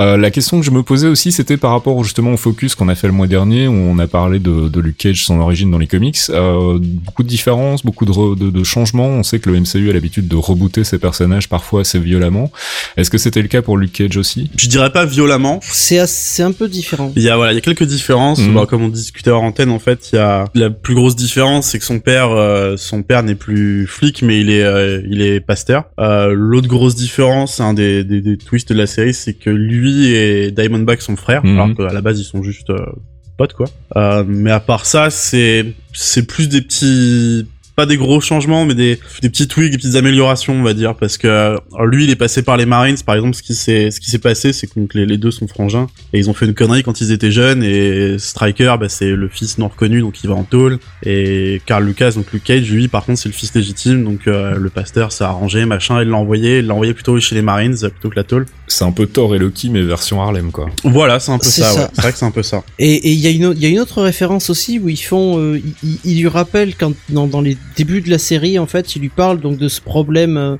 Euh, la question que je me posais aussi, c'était par rapport justement au focus qu'on a fait le mois dernier, où on a parlé de, de Luke Cage, son origine dans les comics. Euh, beaucoup de différences, beaucoup de, re- de, de changements. On sait que le MCU a l'habitude de rebooter ses personnages parfois assez violemment. Est-ce que c'était le cas pour Luke Cage aussi? Je dirais pas violemment. c'est assez- un peu différent. Il y a voilà, il y a quelques différences. Mhm. Bah, comme on discutait en antenne, en fait, il y a la plus grosse différence, c'est que son père, euh, son père n'est plus flic, mais il est, euh, il est pasteur. Euh, L'autre grosse différence, un des, des, des twists de la série, c'est que lui et Diamondback sont frères, Mhm. alors qu'à la base ils sont juste euh, potes quoi. Euh, mais à part ça, c'est c'est plus des petits pas des gros changements, mais des, des petits tweaks, des petites améliorations, on va dire, parce que alors lui, il est passé par les Marines, par exemple. Ce qui s'est, ce passé, c'est que les, deux sont frangins et ils ont fait une connerie quand ils étaient jeunes. Et Striker, bah, c'est le fils non reconnu, donc il va en tôle. Et Carl Lucas, donc Luke Cage, lui, par contre, c'est le fils légitime, donc euh, le pasteur s'est arrangé, machin, il l'a envoyé, il l'a envoyé plutôt chez les Marines euh, plutôt que la tôle. C'est un peu Thor et Loki, mais version Harlem, quoi. Voilà, c'est un peu C'est ça. ça. ouais. C'est vrai que c'est un peu ça. Et il y a une autre- il y a une autre référence aussi où ils font euh, ils, ils- ils lui rappellent quand dans, dans les débuts de la série en fait ils lui parlent donc de ce problème euh,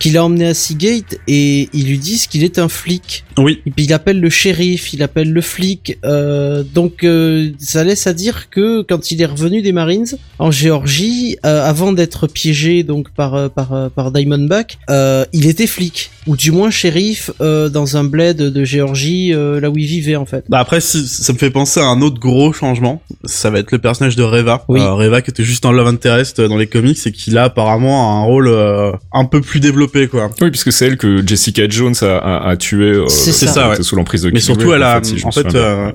qu'il a emmené à Seagate et ils lui disent qu'il est un flic. Oui. Et puis il appelle le shérif, il appelle le flic. euh, donc euh, ça laisse à dire que quand il est revenu des Marines en Géorgie, euh, avant d'être piégé donc par euh, par euh, par Diamondback, euh, il était flic ou du moins shérif euh, dans un bled de Géorgie euh, là où il vivait en fait. Bah après, ça me fait penser à un autre gros changement. Ça va être le personnage de Reva. Oui. Reva qui était juste un love interest dans les comics et qui là apparemment a un rôle euh, un peu plus développé quoi. Oui, puisque c'est elle que Jessica Jones a, a, a tué. euh, C'est C'est ça. ça, elle ouais. était sous l'emprise de Mais surtout, elle a- si en fait, euh.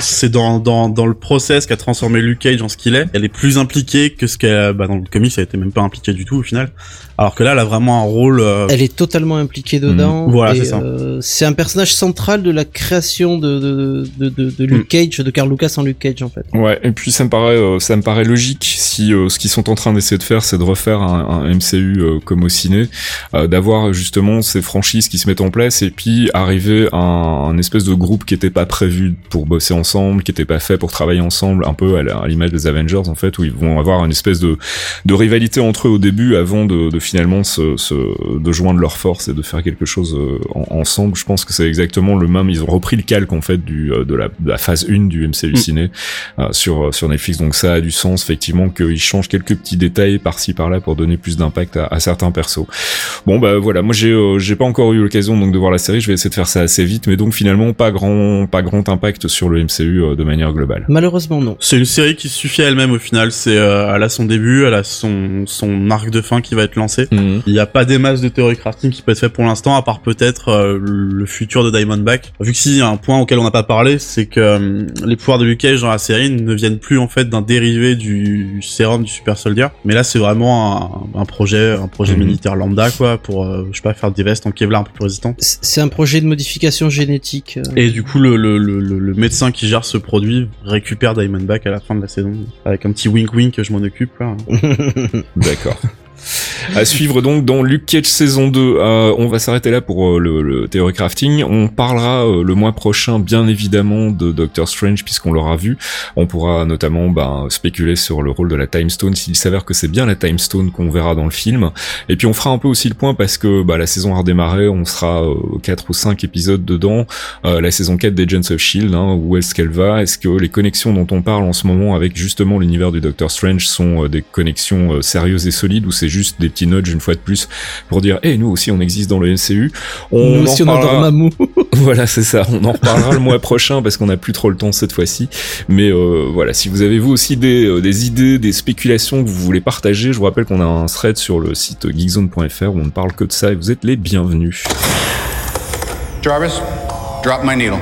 C'est dans, dans, dans le process qu'a transformé Luke Cage en ce qu'il est. Elle est plus impliquée que ce qu'elle, bah, dans le comics, elle était même pas impliquée du tout au final. Alors que là, elle a vraiment un rôle. euh, Elle est totalement impliquée dedans. Mmh. Voilà, c'est ça. euh, c'est un personnage central de la création de, de, de, de, de Luke Cage, de Carl Lucas en Luke Cage en fait. Ouais, et puis ça me paraît, euh, ça me paraît logique si euh, ce qu'ils sont en train d'essayer de faire, c'est de refaire un, un MCU euh, comme au ciné, euh, d'avoir justement ces franchises qui se mettent en place et puis arriver à un, un espèce de groupe qui était pas prévu pour bosser ensemble, qui était pas fait pour travailler ensemble, un peu à l'image des Avengers en fait, où ils vont avoir une espèce de, de rivalité entre eux au début avant de, de finalement se, se- de joindre leurs forces et de faire quelque chose euh, en- ensemble. Je pense que c'est exactement le même. Ils ont repris le calque en fait du euh, de la, de la phase 1 du MCU Mm. ciné euh, sur sur Netflix. Donc ça a du sens effectivement qu'ils changent quelques petits détails par-ci par-là pour donner plus d'impact à, à certains persos. Bon bah voilà, moi j'ai euh, j'ai pas encore eu l'occasion donc de voir la série. Je vais essayer de faire ça assez vite, mais donc finalement pas grand pas grand impact sur le MCU euh, de manière globale. Malheureusement non. C'est une série qui suffit à elle-même au final. C'est, euh, elle a son début, elle a son son arc de fin qui va être lancé. Mhm. Il n'y a pas des masses de théorie crafting qui peut être fait pour l'instant, à part peut-être euh, le futur de Diamondback. Vu que s'il y a un point auquel on n'a pas parlé, c'est que euh, les pouvoirs de Luke Cage dans la série ne viennent plus en fait d'un dérivé du sérum du Super Soldier. Mais là, c'est vraiment un, un projet, un projet Mhm. militaire lambda quoi, pour euh, je sais pas faire des vestes en Kevlar un peu plus résistantes. C'est un projet de modification génétique. euh. Et du coup, le, le, le, le- le médecin qui gère ce produit récupère Diamondback à la fin de la saison, avec un petit wink wink que je m'en occupe. Quoi. D'accord. À suivre donc dans Luke Cage saison 2. Euh, on va s'arrêter là pour euh, le, le Theory Crafting. On parlera euh, le mois prochain bien évidemment de Doctor Strange puisqu'on l'aura vu. On pourra notamment ben, spéculer sur le rôle de la Time Stone s'il s'avère que c'est bien la Time Stone qu'on verra dans le film. Et puis on fera un peu aussi le point parce que bah, la saison a redémarré, on sera euh, 4 ou 5 épisodes dedans. Euh, la saison 4 d'Agents of Shield, hein, où est-ce qu'elle va? Est-ce que les connexions dont on parle en ce moment avec justement l'univers du Doctor Strange sont des connexions sérieuses et solides ou c'est juste des petits nudges une fois de plus pour dire eh nous aussi on existe dans le MCU on Nous en aussi on adore Mamou. voilà, c'est ça. On en reparlera le mois prochain parce qu'on n'a plus trop le temps cette fois-ci. Mais euh, voilà, si vous avez vous aussi des, euh, des idées, des spéculations que vous voulez partager, je vous rappelle qu'on a un thread sur le site geekzone.fr où on ne parle que de ça et vous êtes les bienvenus. Jarvis, drop my needle.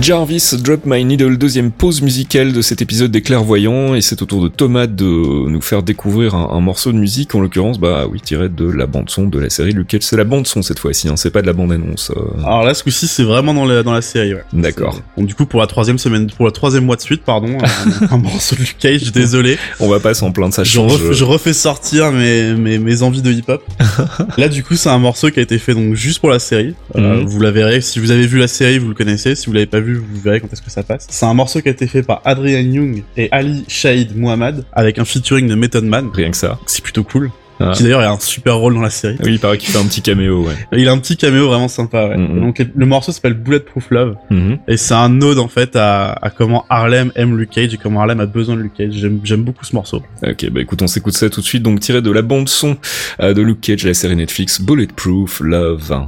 Jarvis Drop My Needle, deuxième pause musicale de cet épisode des clairvoyants, et c'est au tour de Thomas de nous faire découvrir un, un morceau de musique, en l'occurrence, bah oui, tiré de la bande-son de la série, lequel c'est la bande-son cette fois-ci, hein, c'est pas de la bande-annonce. euh. Alors là, ce coup-ci, c'est vraiment dans la, dans la série. Ouais. D'accord. Donc du coup, pour la troisième semaine, pour le troisième mois de suite, pardon, un, un morceau de Luke Cage. Désolé, On va pas s'en plaindre, ça je, change. ref- je refais sortir mes, mes, mes envies de hip-hop. Là, du coup, c'est un morceau qui a été fait donc juste pour la série. Euh, Mhm. Vous la verrez. Si vous avez vu la série, vous le connaissez. Si vous l'avez pas vu, vous verrez quand est-ce que ça passe. C'est un morceau qui a été fait par Adrian Young et Ali Shahid Muhammad avec un featuring de Method Man. Rien que ça. C'est plutôt cool. Ah. Qui d'ailleurs a un super rôle dans la série. Oui, il paraît qu'il fait un petit caméo, ouais. Il a un petit caméo vraiment sympa. Ouais. Mhm. Donc le morceau s'appelle Bulletproof Love. Mhm. Et c'est un ode en fait à, à comment Harlem aime Luke Cage et comment Harlem a besoin de Luke Cage. J'aime, j'aime beaucoup ce morceau. Ok, bah écoute, on s'écoute ça tout de suite, donc tiré de la bande son euh, de Luke Cage, la série Netflix Bulletproof Love.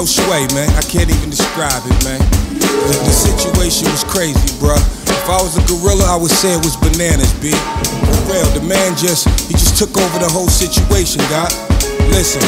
Yo, Sway, man, I can't even describe it, man. The, the situation was crazy, bruh. If I was a gorilla, I would say it was bananas, B. For real, the man just, he just took over the whole situation, God. Listen.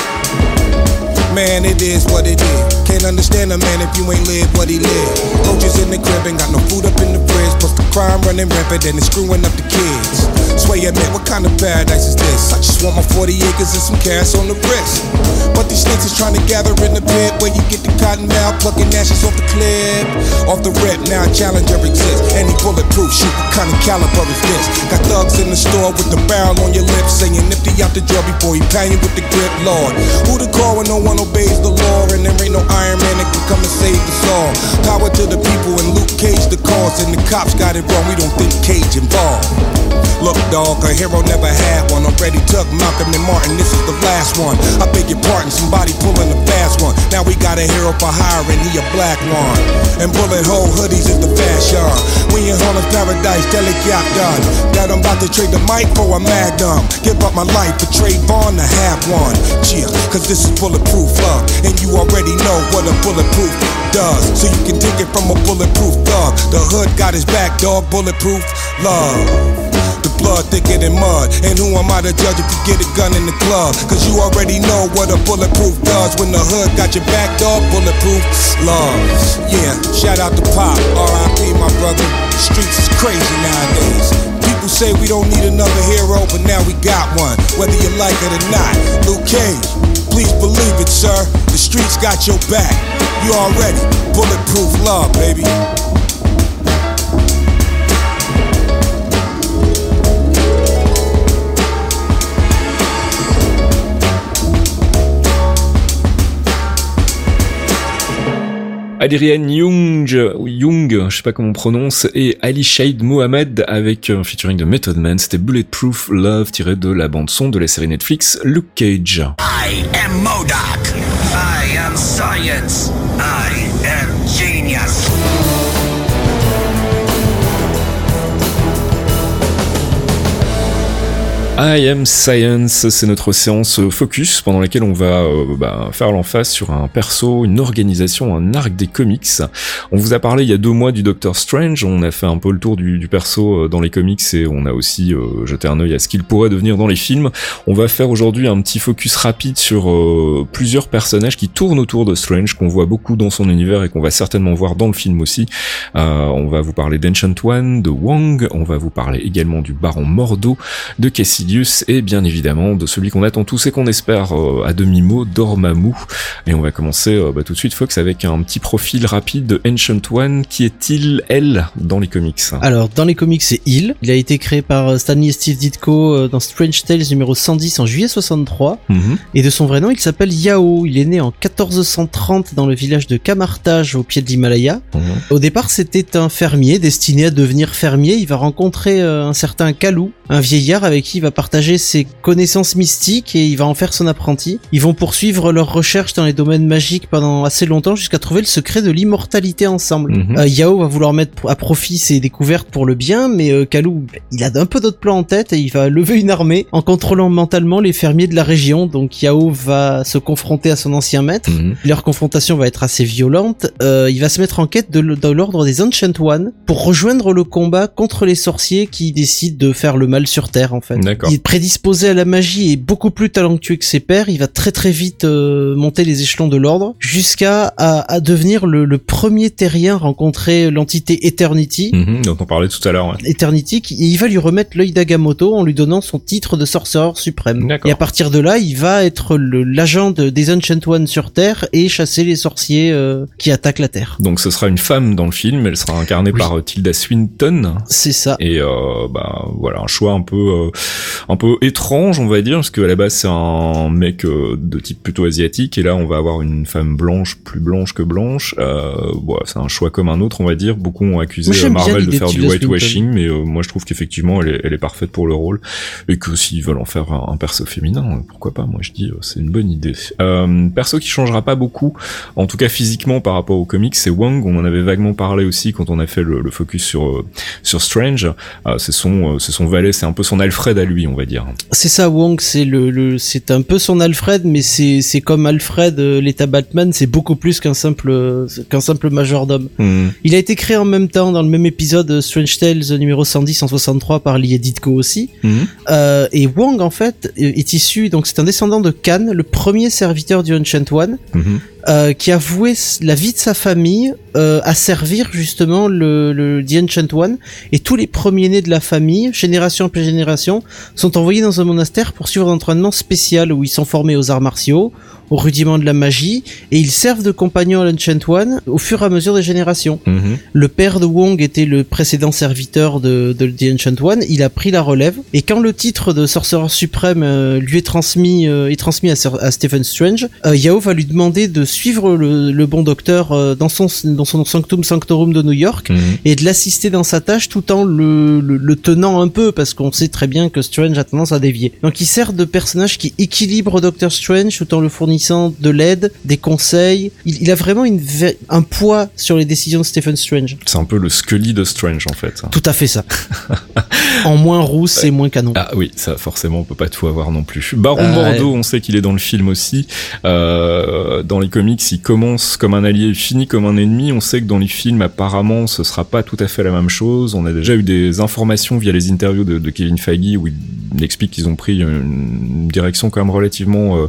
Man, it is what it is. Can't understand a man if you ain't lived what he lived. Roaches in the crib, ain't got no food up in the fridge. Plus the crime running rampant and it's screwing up the kids. Sway man, what kind of paradise is this? I just want my 40 acres and some cash on the wrist. But these snakes is trying to gather in the pit where you get the cotton out, plucking ashes off the clip. Off the rip, now challenger exists. Any bulletproof shoot, what kind of caliber is this? Got thugs in the store with the barrel on your lips, saying nifty out the drawer before he pound you with the grip, Lord. Who to call when no one obeys the law? And there ain't no Iron Man that can come and save us all. Power to the people and Luke Cage the cause, and the cops got it wrong. We don't think Cage involved. Look, dog, a hero never had one. Already took Malcolm and Martin, this is the last one. I beg your pardon, somebody pulling a fast one. Now we got a hero for hire and he a black one. And bullet hole hoodies is the fashion. We in Harlem's paradise, deli yak done. That I'm about to trade the mic for a magnum. Give up my life for Trayvon to have one. Cheer, cause this is bulletproof And you already know what a bulletproof does. So you can take it from a bulletproof thug. The hood got his back, dog, bulletproof love. The blood thicker than mud. And who am I to judge if you get a gun in the club? Cause you already know what a bulletproof does. When the hood got your back, dog, bulletproof love. Yeah, shout out to Pop, RIP, my brother. The streets is crazy nowadays. People say we don't need another hero, but now we got one, whether you like it or not. Luke Cage, please believe it, sir. The streets got your back. You already bulletproof love, baby. Adrian Young, ou Young, je sais pas comment on prononce, et Ali Shade Mohamed avec un featuring de Method Man, c'était Bulletproof Love tiré de la bande son de la série Netflix Luke Cage. I am Modoc. I am science. I am genius. I Am Science, c'est notre séance focus pendant laquelle on va euh, bah, faire l'emphase sur un perso, une organisation, un arc des comics. On vous a parlé il y a deux mois du Doctor Strange, on a fait un peu le tour du, perso euh, dans les comics et on a aussi euh, jeté un œil à ce qu'il pourrait devenir dans les films. On va faire aujourd'hui un petit focus rapide sur plusieurs personnages qui tournent autour de Strange, qu'on voit beaucoup dans son univers et qu'on va certainement voir dans le film aussi. On va vous parler d'Ancient One, de Wong, on va vous parler également du Baron Mordo, de Et bien évidemment de celui qu'on attend tous et qu'on espère euh, à demi-mot, Dormammu. Et on va commencer euh, bah, tout de suite Fox avec un petit profil rapide de Ancient One. Qui est-il, elle, dans les comics Alors, dans les comics, c'est Il. Il a été créé par euh, Stanley et Steve Ditko dans Strange Tales numéro 110 en juillet 63. Mhm. Et de son vrai nom, il s'appelle Yao. Il est né en 1430 dans le village de Kamartage au pied de l'Himalaya. Mhm. Au départ, c'était un fermier destiné à devenir fermier. Il va rencontrer euh, un certain Kalou, un vieillard avec qui il va partager ses connaissances mystiques et il va en faire son apprenti. Ils vont poursuivre leurs recherches dans les domaines magiques pendant assez longtemps jusqu'à trouver le secret de l'immortalité ensemble. Mhm. Euh, Yao va vouloir mettre à profit ses découvertes pour le bien, mais euh, Kalou, il a un peu d'autres plans en tête et il va lever une armée en contrôlant mentalement les fermiers de la région. Donc Yao va se confronter à son ancien maître. Mhm. Leur confrontation va être assez violente. Euh, il va se mettre en quête de l'ordre des Ancient One pour rejoindre le combat contre les sorciers qui décident de faire le mal sur Terre en fait. Il est prédisposé à la magie et beaucoup plus talentueux que ses pairs. Il va très très vite euh, monter les échelons de l'ordre jusqu'à à, à devenir le, le premier terrien à rencontrer l'entité Eternity. Mhm, dont on parlait tout à l'heure. ouais. Eternity, qui- et il va lui remettre l'œil d'Agamotto en lui donnant son titre de sorcereur suprême. D'accord. Et à partir de là, il va être le- l'agent de- des Ancient One sur Terre et chasser les sorciers euh, qui attaquent la Terre. Donc ce sera une femme dans le film, elle sera incarnée Oui. par euh, Tilda Swinton. C'est ça. Et euh, bah voilà un choix un peu euh, un peu étrange on va dire parce qu'à la base c'est un mec euh, de type plutôt asiatique et là on va avoir une femme blanche plus blanche que blanche. Euh, bon, c'est un choix comme un autre on va dire. Beaucoup ont accusé Moi, euh, Marvel de faire du whitewashing mais euh, moi je trouve qu'effectivement elle est, elle est parfaite pour le rôle et que s'ils veulent en faire un, un perso féminin euh, pourquoi pas moi je dis euh, c'est une bonne idée. Euh, perso qui changera pas beaucoup en tout cas physiquement par rapport aux comics c'est Wang on en avait vaguement parlé aussi quand on a fait le, le focus sur euh, sur Strange. Euh, c'est son euh, c'est son valet c'est un peu son Alfred à lui on va dire C'est ça, Wong, c'est le, le c'est un peu son Alfred, mais c'est c'est comme Alfred, euh, l'état Batman, c'est beaucoup plus qu'un simple euh, qu'un simple majordome. Hmm. Il a été créé en même temps dans le même épisode euh, Strange Tales numéro 110 en 63 par Lee Ditko aussi. Euh, et Wong en fait est est issu donc c'est un descendant de Khan, le premier serviteur du Ancient One, Mhm. Euh, qui a voué la vie de sa famille euh, à servir justement le, le The Ancient One. Et tous les premiers-nés de la famille, génération après génération, sont envoyés dans un monastère pour suivre un entraînement spécial où ils sont formés aux arts martiaux, aux rudiments de la magie, et ils servent de compagnons à l'Ancient One au fur et à mesure des générations. Mhm. Le père de Wong était le précédent serviteur de, de The Ancient One. Il a pris la relève. Et quand le titre de sorcereur suprême euh, lui est transmis, euh, est transmis à, Stephen Strange, euh, Yao va lui demander de suivre le, le bon docteur dans son dans son sanctum sanctorum de New York Mhm. et de l'assister dans sa tâche tout en le, le, le tenant un peu parce qu'on sait très bien que Strange a tendance à dévier. Donc il sert de personnage qui équilibre Doctor Strange tout en le fournissant fournissant de l'aide, des conseils. Il, il a vraiment une, un poids sur les décisions de Stephen Strange. C'est un peu le Scully de Strange en fait. Tout à fait ça. en moins rousse et moins canon. Ah oui, ça forcément on peut pas tout avoir non plus. Baron Ah, Mordo, on sait qu'il est dans le film aussi. Euh, dans les comics, il commence comme un allié et finit comme un ennemi. On sait que dans les films, apparemment, ce sera pas tout à fait la même chose. On a déjà eu des informations via les interviews de, de Kevin Feige où il explique qu'ils ont pris une direction quand même relativement euh,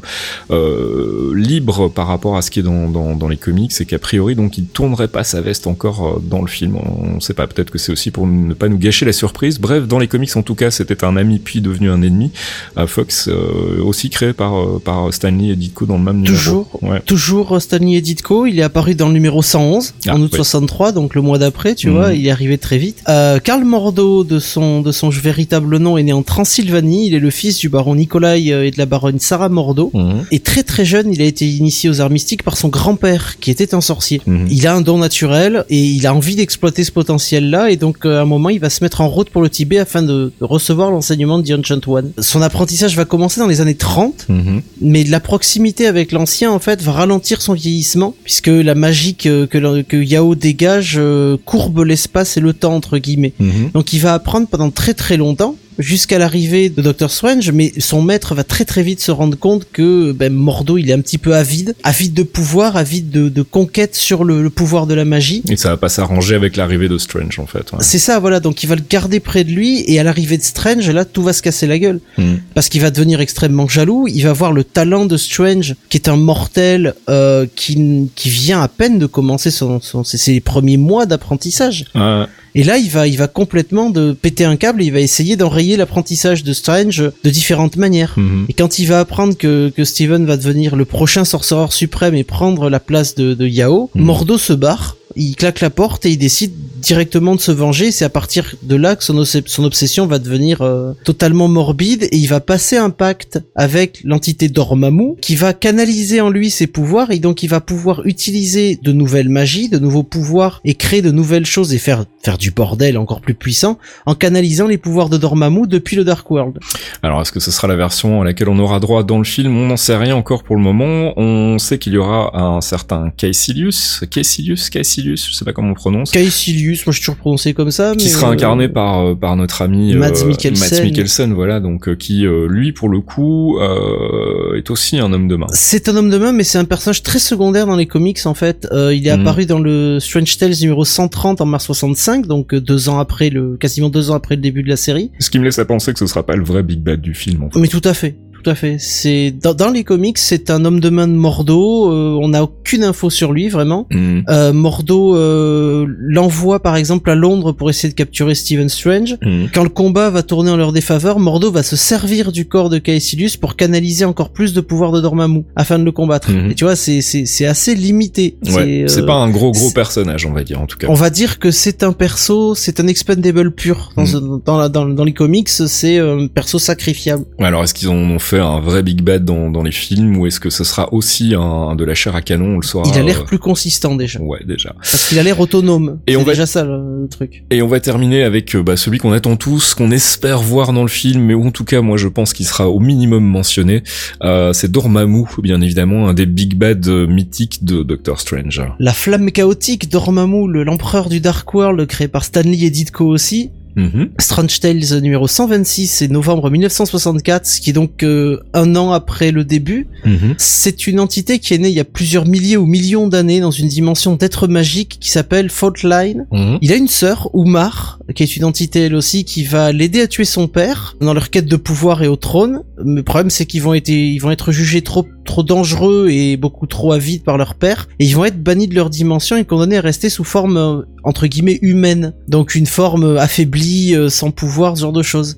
euh, libre par rapport à ce qui est dans, dans, dans les comics et qu'a priori donc il tournerait pas sa veste encore euh, dans le film. On sait pas, peut-être que c'est aussi pour ne pas nous gâcher la surprise. Bref, dans les comics en tout cas, c'était un ami puis devenu un ennemi. Euh, Fox euh, aussi créé par euh, par Stanley et Ditko dans le même Toujours. numéro. Ouais. Toujours Stanley et Ditko, il est apparu dans le numéro 111 Ah, en août oui. 63, donc le mois d'après, tu Mhm. vois, il est arrivé très vite. Euh, Karl Mordo, de son de son véritable nom, est né en Transylvanie. Il est le fils du baron Nikolai euh, et de la baronne Sarah Mordo. Mhm. Et très très jeune, il a été initié aux arts mystiques par son grand-père, qui était un sorcier. Mhm. Il a un don naturel et il a envie d'exploiter ce potentiel-là. Et donc, euh, à un moment, il va se mettre en route pour le Tibet afin de, recevoir l'enseignement de The Ancient One. Son apprentissage va commencer dans les années 30 Mhm. mais la proximité avec l'ancien en fait va ralentir son vieillissement puisque la magie que, que, l'en- que Yao dégage euh, courbe l'espace et le temps entre guillemets. Mhm. Donc il va apprendre pendant très très longtemps jusqu'à l'arrivée de Doctor Strange, mais son maître va très très vite se rendre compte que ben, Mordo il est un petit peu avide, avide de pouvoir, avide de, de conquête sur le, le pouvoir de la magie. Et ça va pas s'arranger avec l'arrivée de Strange en fait. ouais. C'est ça, voilà. Donc il va le garder près de lui et à l'arrivée de Strange, là, tout va se casser la gueule Mhm. parce qu'il va devenir extrêmement jaloux. Il va voir le talent de Strange, qui est un mortel euh, qui qui vient à peine de commencer son, son ses, ses premiers mois d'apprentissage. Ouais. Et là, il va il va complètement de péter un câble. Et il va essayer d'enrayer l'apprentissage de Strange de différentes manières. Mhm. Et quand il va apprendre que, que Steven va devenir le prochain sorcereur suprême et prendre la place de, de Yao, Mhm. Mordo se barre, il claque la porte et il décide directement de se venger. C'est à partir de là que son, son obsession va devenir euh, totalement morbide et il va passer un pacte avec l'entité Dormammu qui va canaliser en lui ses pouvoirs et donc il va pouvoir utiliser de nouvelles magies, de nouveaux pouvoirs et créer de nouvelles choses et faire, faire du bordel encore plus puissant en canalisant les pouvoirs de Dormammu depuis le Dark World. Alors, est-ce que ce sera la version à laquelle on aura droit dans le film? On n'en sait rien encore pour le moment. On sait qu'il y aura un certain Caecilius, Caecilius, Caecilius, je sais pas comment on prononce, Caecilius, moi je suis toujours prononcé comme ça. qui mais, sera euh, incarné par euh, par notre ami Mads euh, Mikkelsen. Mads Mikkelsen, voilà, donc qui lui pour le coup euh, est aussi un homme de main. C'est un homme de main, mais c'est un personnage très secondaire dans les comics en fait. Euh, il est Mhm. apparu dans le Strange Tales numéro 130 en mars 65, donc euh, deux ans après le, quasiment deux ans après le début de la série. Ce qui me laisse à penser que ce sera pas le vrai Big Bad du film en fait. Mais tout à fait, tout à fait. C'est dans, dans les comics, c'est un homme de main de Mordo. euh, on n'a aucune info sur lui vraiment. Mhm. Euh, Mordo euh, l'envoie par exemple à Londres pour essayer de capturer Stephen Strange. Mhm. Quand le combat va tourner en leur défaveur, Mordo va se servir du corps de Caecilius pour canaliser encore plus de pouvoir de Dormammu afin de le combattre. Mhm. Et tu vois, c'est c'est c'est assez limité. Ouais, c'est euh, pas un gros gros personnage, on va dire en tout cas. On va dire que c'est un perso, c'est un expendable pur dans, ce- dans, la, dans, dans les comics, c'est un perso sacrifiable. Alors est-ce qu'ils en ont fait un vrai Big Bad dans, dans les films ou est-ce que ce sera aussi un, de la chair à canon, on le saura Il a l'air euh, plus consistant déjà, Ouais, déjà. parce qu'il a l'air autonome. Et on va- déjà ça le, truc. Et on va terminer avec euh, bah, celui qu'on attend tous, qu'on espère voir dans le film, mais en tout cas moi je pense qu'il sera au minimum mentionné. Euh, c'est Dormammu, bien évidemment, un des Big Bad mythiques de Doctor Strange. La flamme chaotique, Dormammu, le- l'empereur du Dark World, créé par Stanley et Ditko aussi. Mhm. Strange Tales numéro 126, c'est novembre 1964, ce qui est donc euh, un an après le début. Mhm. C'est une entité qui est née il y a plusieurs milliers ou millions d'années dans une dimension d'être magique qui s'appelle Faultline. Mhm. Il a une sœur, Umar, qui est une entité elle aussi, qui va l'aider à tuer son père dans leur quête de pouvoir et au trône. Mais le problème c'est qu'ils vont être, ils vont être jugés trop, trop dangereux et beaucoup trop avides par leur père. Et ils vont être bannis de leur dimension et condamnés à rester sous forme, euh, entre guillemets, humaine. Donc une forme affaiblie, euh, sans pouvoir, ce genre de choses.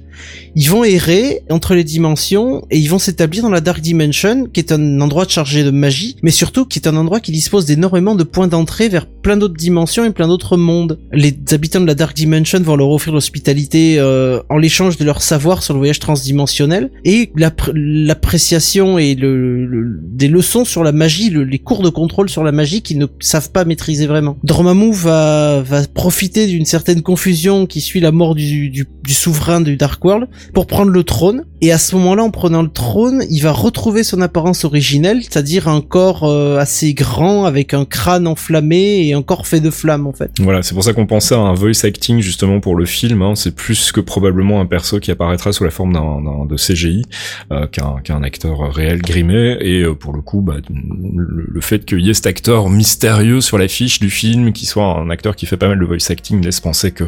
Ils vont errer entre les dimensions et ils vont s'établir dans la Dark Dimension, qui est un endroit chargé de magie, mais surtout qui est un endroit qui dispose d'énormément de points d'entrée vers plein d'autres dimensions et plein d'autres mondes. Les habitants de la Dark Dimension vont leur offrir l'hospitalité euh, en l'échange de leur savoir sur le voyage transdimensionnel et l'appr- l'appréciation et le, le- des leçons sur la magie, le- les cours de contrôle sur la magie qu'ils ne savent pas maîtriser vraiment. Dormammu va, va profiter d'une certaine confusion qui suit la mort du, du, du souverain du Dark Pour prendre le trône. Et à ce moment-là, en prenant le trône, il va retrouver son apparence originelle, c'est-à-dire un corps euh, assez grand avec un crâne enflammé et un corps fait de flammes en fait. Voilà, c'est pour ça qu'on pensait à un voice acting justement pour le film. Hein. C'est plus que probablement un perso qui apparaîtra sous la forme d'un de CGI euh, qu'un qu'un acteur réel grimé. Et euh, pour le coup, bah, le, le fait qu'il y ait cet acteur mystérieux sur l'affiche du film, qui soit un acteur qui fait pas mal de voice acting, laisse penser que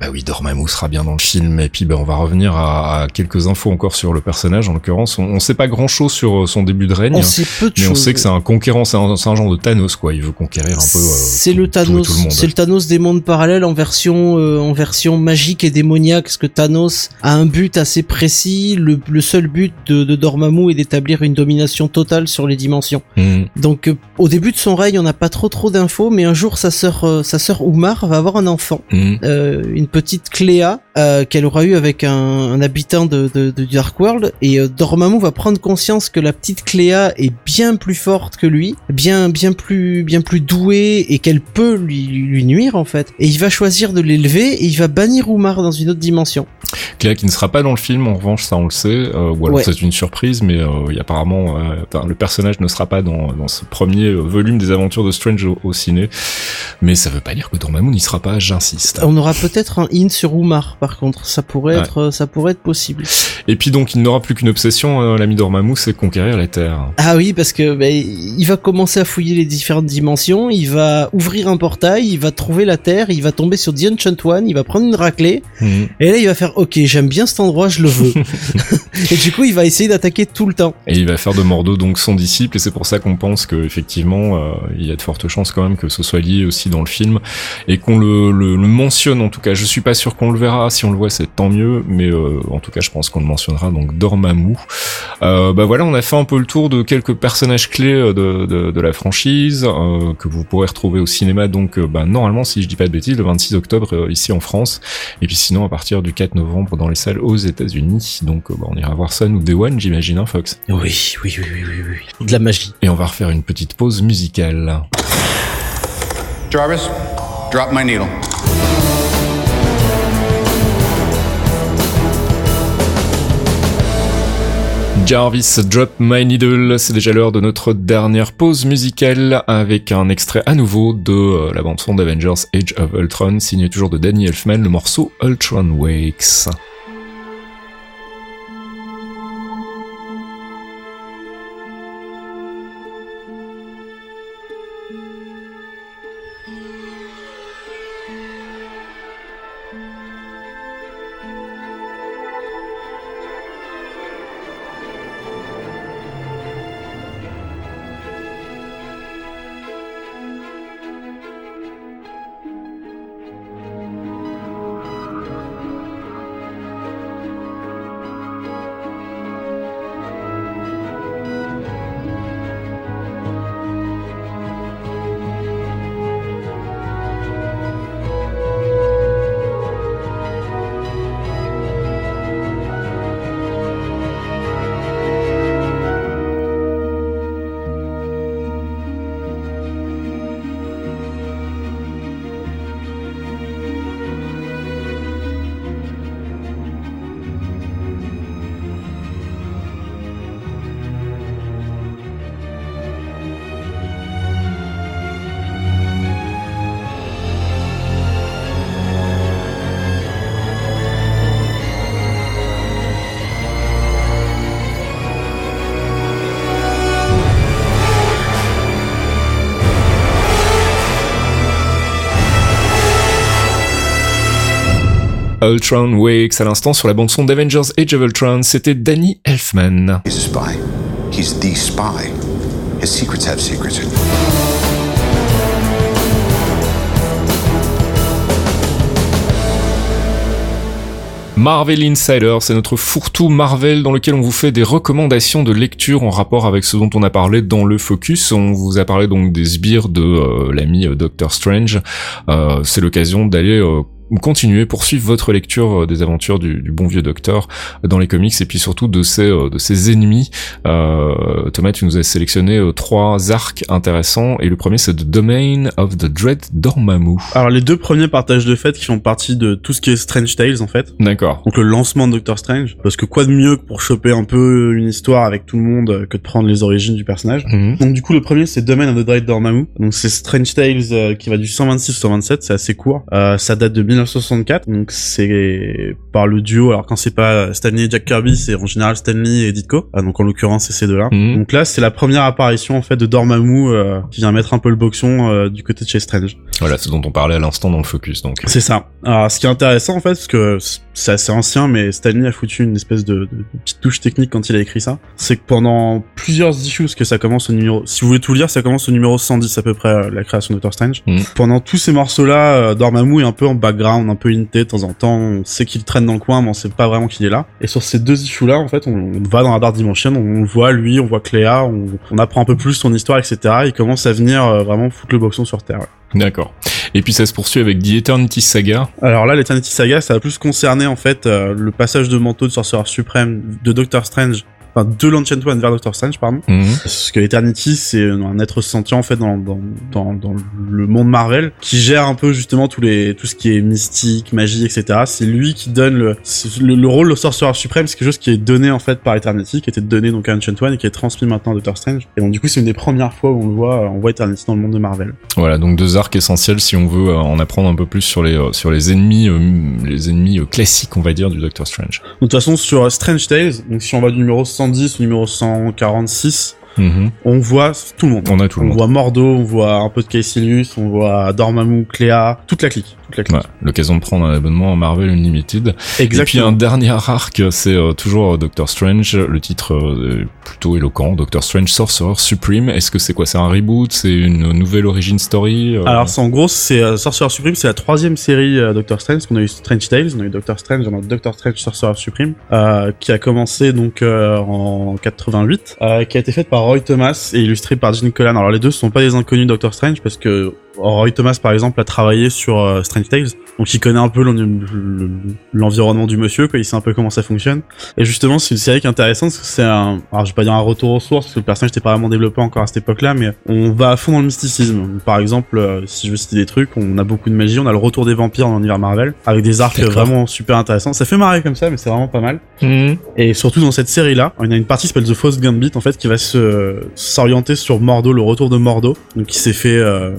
bah oui, Dormammu sera bien dans le film. Et puis bah, on va revenir à, à quelques infos encore sur le personnage. En l'occurrence, on, on sait pas grand chose sur euh, son début de règne. On sait peu de Mais on sait que c'est un conquérant, c'est un, genre de Thanos quoi. Il veut conquérir un peu. euh, c'est tout- le Thanos, c'est le Thanos des mondes parallèles en version euh, en version magique et démoniaque. Parce que Thanos a un but assez précis. Le, le seul but de, de Dormammu est d'établir une domination totale sur les dimensions. Hmm. Donc euh, au début de son règne, on n'a pas trop trop d'infos, mais un jour sa sœur sa sœur Oumar va avoir un enfant, Hmm. une petite Cléa qu'elle aura eu avec un, un habitant de, de, de Dark World, et euh, Dormammu va prendre conscience que la petite Cléa est bien plus forte que lui, bien bien plus bien plus douée et qu'elle peut lui, lui nuire en fait. Et il va choisir de l'élever et il va bannir Oumar dans une autre dimension. Cléa qui ne sera pas dans le film, en revanche, ça on le sait, euh, ou alors Ouais. c'est une surprise, mais euh, il y a apparemment, euh, le personnage ne sera pas dans, dans ce premier euh, volume des aventures de Strange au, au ciné, mais ça veut pas dire que Dormammu n'y sera pas, j'insiste. On aura peut-être un in sur Oumar par contre, ça pourrait Ouais. être ça pourrait être possible. Et puis donc il n'aura plus qu'une obsession, euh, l'ami Dormammu, c'est conquérir la Terre. Ah oui, parce que ben, il va commencer à fouiller les différentes dimensions, il va ouvrir un portail, il va trouver la Terre, il va tomber sur The Ancient One, il va prendre une raclée, Hmm. et là il va faire ok, j'aime bien cet endroit, je le veux. et du coup il va essayer d'attaquer tout le temps. Et il va faire de Mordo donc son disciple, et c'est pour ça qu'on pense que effectivement euh, il y a de fortes chances quand même que ce soit lié aussi dans le film et qu'on le, le, le mentionne en tout cas. Je suis pas sûr qu'on le verra, si on le voit c'est tant mieux, mais euh, en tout cas je pense qu'on le mentionnera donc Dormammu. Euh, bah voilà, on a fait un peu le tour de quelques personnages clés euh, de, de, de la franchise euh, que vous pourrez retrouver au cinéma donc euh, bah, normalement si je dis pas de bêtises le 26 octobre ici en France et puis sinon à partir du 4 novembre dans les salles aux États-Unis. Donc euh, bah, on ira voir ça nous Day One j'imagine hein, Fox. Oui, oui, oui, oui, oui, oui. De la magie. Et on va refaire une petite pause musicale. Jarvis, drop my needle. Jarvis Drop My Needle, c'est déjà l'heure de notre dernière pause musicale avec un extrait à nouveau de euh, la bande son d'Avengers Age of Ultron, signé toujours de Danny Elfman, le morceau Ultron Wakes. Ultron Wakes à l'instant sur la bande son d'Avengers Age of Ultron, c'était Danny Elfman. He's a spy. He's the spy. His secrets have secrets. Marvel Insider, c'est notre fourre-tout Marvel dans lequel on vous fait des recommandations de lecture en rapport avec ce dont on a parlé dans le focus. On vous a parlé donc des sbires de euh, l'ami euh, Doctor Strange. Euh, c'est l'occasion d'aller euh, continuer, poursuivre votre lecture euh, des aventures du, du bon vieux docteur dans les comics et puis surtout de ses, euh, de ses ennemis. Euh, Thomas, tu nous as sélectionné euh, trois arcs intéressants et le premier c'est The Domain of the Dread Dormammu. Alors les deux premiers partages de fait qui font partie de tout ce qui est Strange Tales en fait. D'accord. Donc le lancement de Doctor Strange. Parce que quoi de mieux pour choper un peu une histoire avec tout le monde que de prendre les origines du personnage. Mhm. Donc du coup le premier c'est Domain of the Dread Dormammu. Donc c'est Strange Tales euh, qui va du 126 au 127, c'est assez court. Euh, ça date de 1964. Donc c'est par le duo. Alors quand c'est pas Stanley et Jack Kirby, c'est en général Stanley et Ditko. Euh, donc en l'occurrence c'est ces deux-là. Mhm. Donc là c'est la première apparition en fait de Dormammu euh, qui vient mettre un peu le boxon euh, du côté de chez Strange. Voilà, ce dont on parlait à l'instant dans le focus. Donc. C'est ça. Alors, ce qui est intéressant, en fait, parce que c'est assez ancien, mais Stanley a foutu une espèce de, de- de petite touche technique quand il a écrit ça. C'est que pendant plusieurs issues, que ça commence au numéro, si vous voulez tout lire, ça commence au numéro 110 à peu près, euh, la création de Strange. Mhm. Pendant tous ces morceaux-là, euh, Dormammu est un peu en background, un peu hinté de temps en temps. On sait qu'il traîne dans le coin, mais on sait pas vraiment qu'il est là. Et sur ces deux issues-là, en fait, on, on va dans la Dark Dimension, on le voit lui, on voit Cléa, on, on apprend un peu plus son histoire, etc. Il commence à venir euh, vraiment foutre le boxon sur Terre. ouais. D'accord. Et puis ça se poursuit avec The Eternity Saga. Alors là, l'Eternity Saga, ça va plus concerner en fait euh, le passage de manteau de sorcereur suprême de Doctor Strange, enfin de l'Ancient One vers Doctor Strange, pardon. Mhm. Parce que Eternity, c'est un être sentient en fait dans, dans, dans, dans le monde Marvel qui gère un peu justement tous les tout ce qui est mystique, magie, etc. C'est lui qui donne le, le, le rôle de sorcereur suprême, c'est quelque chose qui est donné en fait par Eternity, qui était donné donc à Ancient One et qui est transmis maintenant à Doctor Strange. Et donc du coup, c'est une des premières fois où on le voit, euh, on voit Eternity dans le monde de Marvel. Voilà, donc deux arcs essentiels si on veut euh, en apprendre un peu plus sur les euh, sur les ennemis les ennemis classiques on va dire du Doctor Strange. Donc, de toute façon, sur Strange Tales, donc si on va du numéro 110 au numéro 146, Mhm. on voit tout le monde. On a tout le On monde. voit Mordo, on voit un peu de Caecilius, on voit Dormammu, Cléa, toute la clique. Toute la clique. Ouais, l'occasion de prendre un abonnement à Marvel Unlimited. Et puis Exactement. un dernier arc, c'est euh, toujours Doctor Strange, le titre euh, est plutôt éloquent, Doctor Strange Sorcerer Supreme. Est-ce que c'est quoi? C'est un reboot? C'est une nouvelle origin story euh, Alors, c'est en gros, c'est euh, Sorcerer Supreme, c'est la troisième série euh, Doctor Strange. On a eu Strange Tales, on a eu Doctor Strange, on a Doctor Strange Sorcerer Supreme, euh, qui a commencé donc euh, en 88, euh, qui a été faite par Roy Thomas et illustré par Gene Colan. Alors les deux sont pas des inconnus Doctor Strange parce que Roy Thomas, par exemple, a travaillé sur euh, Strange Tales, donc il connaît un peu l'en- le- l'environnement du monsieur, quoi. Il sait un peu comment ça fonctionne. Et justement, c'est une série qui est intéressante parce que c'est un, alors je vais pas dire un retour aux sources parce que le personnage n'était pas vraiment développé encore à cette époque-là, mais on va à fond dans le mysticisme. Par exemple, euh, si je veux citer des trucs, on a beaucoup de magie, on a le retour des vampires dans l'univers Marvel, avec des arcs vraiment super intéressants. Ça fait marrer comme ça, mais c'est vraiment pas mal. Mhm. Et surtout dans cette série-là, on a une partie qui s'appelle The Fausse Gambit, en fait, qui va se s'orienter sur Mordo, le retour de Mordo, donc qui s'est fait euh,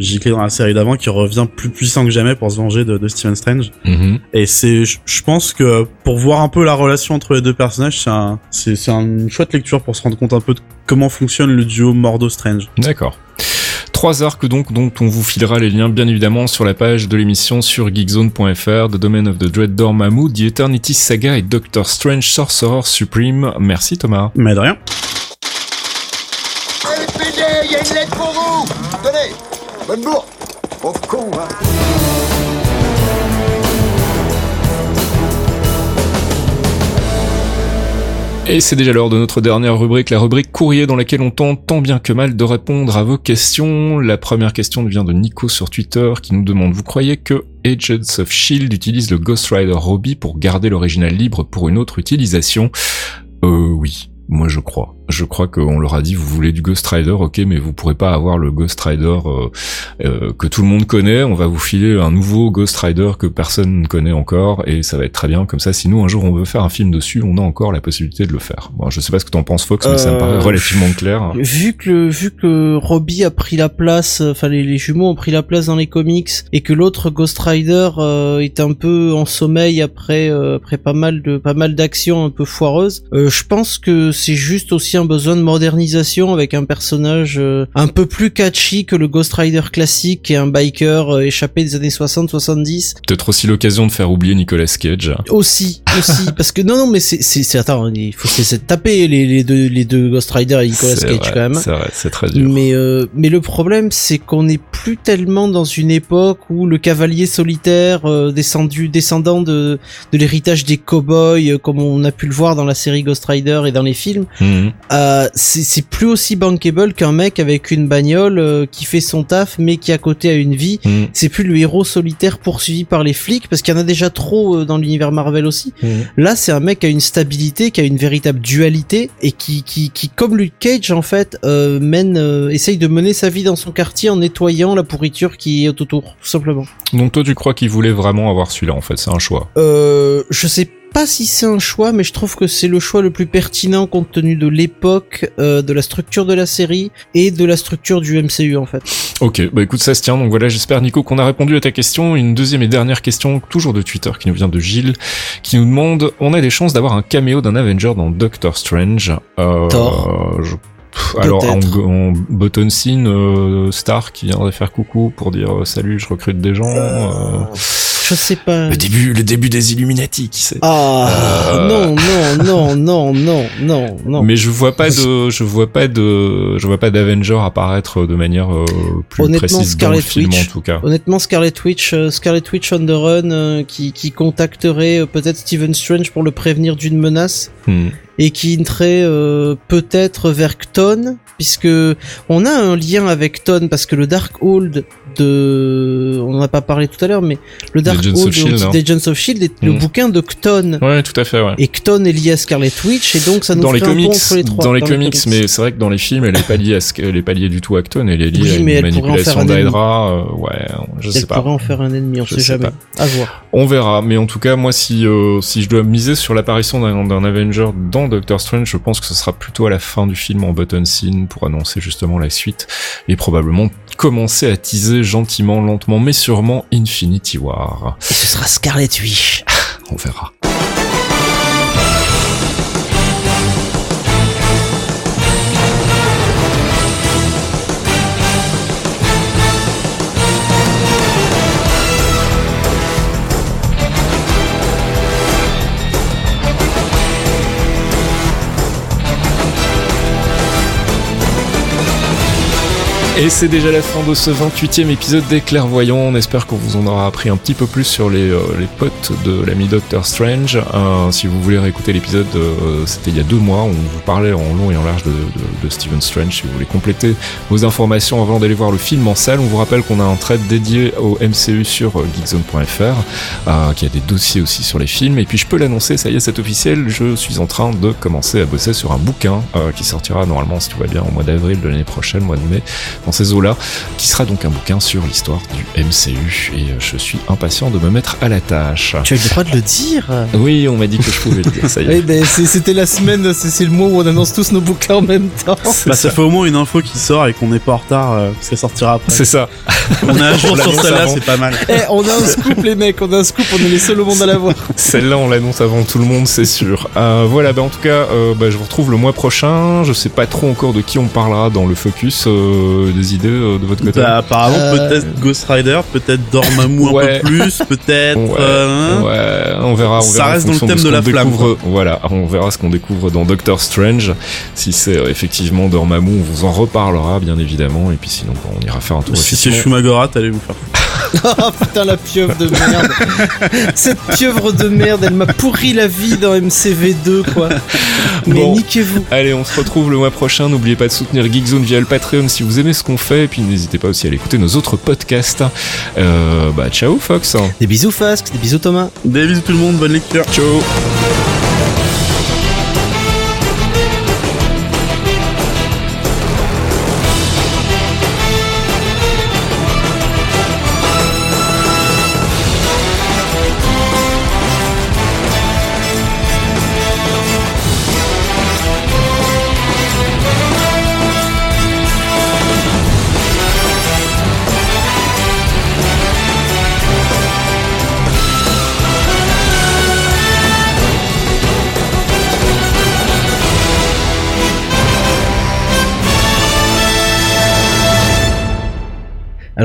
gicler dans la série d'avant, qui revient plus puissant que jamais pour se venger de, de Stephen Strange. Mhm. Et c'est, je pense que pour voir un peu la relation entre les deux personnages, c'est un, c'est, une chouette lecture pour se rendre compte un peu de comment fonctionne le duo Mordo-Strange. D'accord. Trois arcs donc dont on vous filera les liens bien évidemment sur la page de l'émission sur geekzone.fr, The Domain of the Dread Dormammu, The Eternity Saga et Doctor Strange Sorcerer Supreme. Merci Thomas. Mais de rien. LPD, il y a une lettre pour vous Hein. Et c'est déjà l'heure de notre dernière rubrique, la rubrique courrier dans laquelle on tente tant bien que mal de répondre à vos questions. La première question vient de Nico sur Twitter qui nous demande Vous croyez que Agents of Shield utilise le Ghost Rider Robbie pour garder l'original libre pour une autre utilisation? Euh oui, moi je crois. Je crois qu'on leur a dit vous voulez du Ghost Rider, ok, mais vous pourrez pas avoir le Ghost Rider euh, euh, que tout le monde connaît. On va vous filer un nouveau Ghost Rider que personne ne connaît encore et ça va être très bien comme ça. Si nous un jour on veut faire un film dessus, on a encore la possibilité de le faire. Bon, je sais pas ce que t'en penses Fox, mais ça me paraît Euh, relativement clair. Vu que vu que Robbie a pris la place, enfin les, les jumeaux ont pris la place dans les comics et que l'autre Ghost Rider euh, est un peu en sommeil après euh, après pas mal de pas mal d'actions un peu foireuses, euh, je pense que c'est juste aussi un besoin de modernisation avec un personnage euh, un peu plus catchy que le Ghost Rider classique et un biker euh, échappé des années 60-70 Peut-être aussi l'occasion de faire oublier Nicolas Cage. aussi. aussi parce que non non mais c'est attends il faut c'est c'est taper les les deux les deux Ghost Rider et Nicolas Cage vrai, quand même. C'est vrai, c'est très dur. Mais euh, mais le problème c'est qu'on n'est plus tellement dans une époque où le cavalier solitaire euh, descendu descendant de de l'héritage des cowboys euh, comme on a pu le voir dans la série Ghost Rider et dans les films Mhm. euh, c'est plus aussi bankable qu'un mec avec une bagnole euh, qui fait son taf mais qui à côté a une vie Mhm. c'est plus le héros solitaire poursuivi par les flics parce qu'il y en a déjà trop euh, dans l'univers Marvel aussi Mhm. Là, c'est un mec qui a une stabilité, qui a une véritable dualité et qui, qui, qui comme Luke Cage en fait, mène, essaye de mener sa vie dans son quartier en nettoyant la pourriture qui est autour, tout simplement. Donc toi, tu crois qu'il voulait vraiment avoir celui-là en fait? C'est un choix. Euh, je sais pas si c'est un choix, mais je trouve que c'est le choix le plus pertinent compte tenu de l'époque, euh, de la structure de la série et de la structure du MCU en fait. Ok, bah écoute, ça se tient. Donc voilà, j'espère Nico qu'on a répondu à ta question. Une deuxième et dernière question, toujours de Twitter, qui nous vient de Gilles, qui nous demande on a des chances d'avoir un caméo d'un Avenger dans Doctor Strange? Euh, Thor. je- Alors en, en button scene, euh, Star qui viendrait faire coucou pour dire euh, salut, je recrute des gens. euh, Je sais pas. le début, le début des Illuminati, qui sait. Ah Euh. non non non non non non non. Mais je vois pas de, je vois pas de, je vois pas d'Avenger apparaître de manière euh, plus Honnêtement, précise dans le Scarlet film Witch. en tout cas. Honnêtement, Scarlet Witch, euh, Scarlet Witch on the Run, euh, qui, qui contacterait euh, peut-être Stephen Strange pour le prévenir d'une menace Hmm. et qui euh, peut-être vers Kton, puisque on a un lien avec Kton parce que le Darkhold de, on en a pas parlé tout à l'heure, mais le Agents of Darkhold Shield, hein. d'Agents of Shield est le Mhm. bouquin de Kton. Ouais, tout à fait, ouais. Et Kton est lié à Scarlet Witch et donc ça nous dans les un pont comics, entre les trois. dans les comics, mais c'est vrai que dans les films, elle est pas liée à ce qu'elle est pas liée du tout à Acton, elle est liée Oui, à une mais elle manipulation d'Hydra, euh, ouais, je Elle sais pas. pourrait en faire un ennemi, on Je sait jamais. À voir. On verra, mais en tout cas, moi, si euh, si je dois miser sur l'apparition d'un d'un Avenger dans Doctor Strange, je pense que ce sera plutôt à la fin du film en button scene pour annoncer justement la suite et probablement commencer à teaser gentiment, lentement, mais sûrement Infinity War. Et ce sera Scarlet Witch. On verra. Et c'est déjà la fin de ce 28e épisode des Clairvoyants. On espère qu'on vous en aura appris un petit peu plus sur les, euh, les potes de l'ami Doctor Strange. Euh, si vous voulez réécouter l'épisode, euh, c'était il y a deux mois, on vous parlait en long et en large de, de- de Stephen Strange. Si vous voulez compléter vos informations avant d'aller voir le film en salle, on vous rappelle qu'on a un thread dédié au MCU sur euh, geekzone.fr, euh, qui a des dossiers aussi sur les films. Et puis je peux l'annoncer, ça y est, c'est officiel, je suis en train de commencer à bosser sur un bouquin euh, qui sortira normalement, si tout va bien, au mois d'avril de l'année prochaine, mois de mai dans ces eaux-là, qui sera donc un bouquin sur l'histoire du MCU. Et euh, je suis impatient de me mettre à la tâche. Tu as le droit de le dire. Oui, on m'a dit que je pouvais le dire, ça y est. Oui, ben c'est- c'était la semaine, c'est le mois où on annonce tous nos bouquins en même temps. Bah, ça fait au moins une info qui sort et qu'on n'est pas en retard, euh, parce qu'elle sortira après. C'est ça. On est à jour On sur celle-là, c'est pas mal. Eh, on a un scoop les mecs, on a un scoop, on est les seuls au monde à l'avoir. Celle-là, on l'annonce avant tout le monde, c'est sûr. Euh, voilà, bah en tout cas, euh, bah, je vous retrouve le mois prochain. Je sais pas trop encore de qui on parlera dans le focus. Des idées euh, de votre côté Bah, apparemment, Euh, peut-être Ghost Rider, peut-être Dormammu un peu plus, peut-être. Ouais, euh, hein. ouais, on verra. On Ça verra reste dans le thème ce de qu'on la flamme, découvre. Voilà, on verra ce qu'on découvre dans Doctor Strange. Si c'est euh, effectivement Dormammu, on vous en reparlera, bien évidemment. Et puis sinon, bon, on ira faire un tour. Si c'est. Shumagorat, allez vous faire. Oh putain, la pieuvre de merde. Cette pieuvre de merde, elle m'a pourri la vie dans MCV2, quoi. Mais Bon. niquez-vous. Allez, on se retrouve le mois prochain. N'oubliez pas de soutenir Geekzone via le Patreon si vous aimez ce qu'on fait. Et puis n'hésitez pas aussi à aller écouter nos autres podcasts. Euh, bah, ciao, Fox. Des bisous Fasque, des bisous Thomas. Des bisous tout le monde, bonne lecture. Ciao.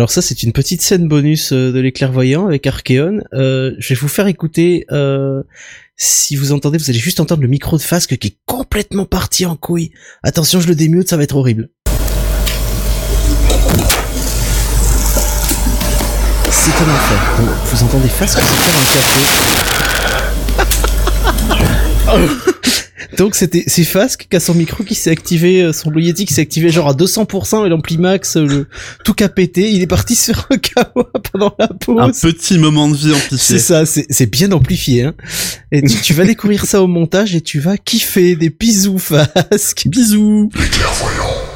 Alors ça, c'est une petite scène bonus euh, de l'éclairvoyant avec Archeon. Euh, je vais vous faire écouter. Euh, si vous entendez, vous allez juste entendre le micro de Fasque qui est complètement parti en couille. Attention, je le démute, ça va être horrible. C'est un enfer. Vous entendez Fasque se faire un café. Donc c'était c'est Fasque qui a son micro qui s'est activé, euh, son Blue Yeti qui s'est activé genre à 200% et l'ampli max, euh, le tout a pété. Il est parti faire un kawa pendant la Un pause. petit moment de vie amplifié. C'est ça, c'est c'est bien amplifié. Hein. Et tu, tu vas découvrir ça au montage et tu vas kiffer des bisous Fasque. Bisous. Les clairvoyants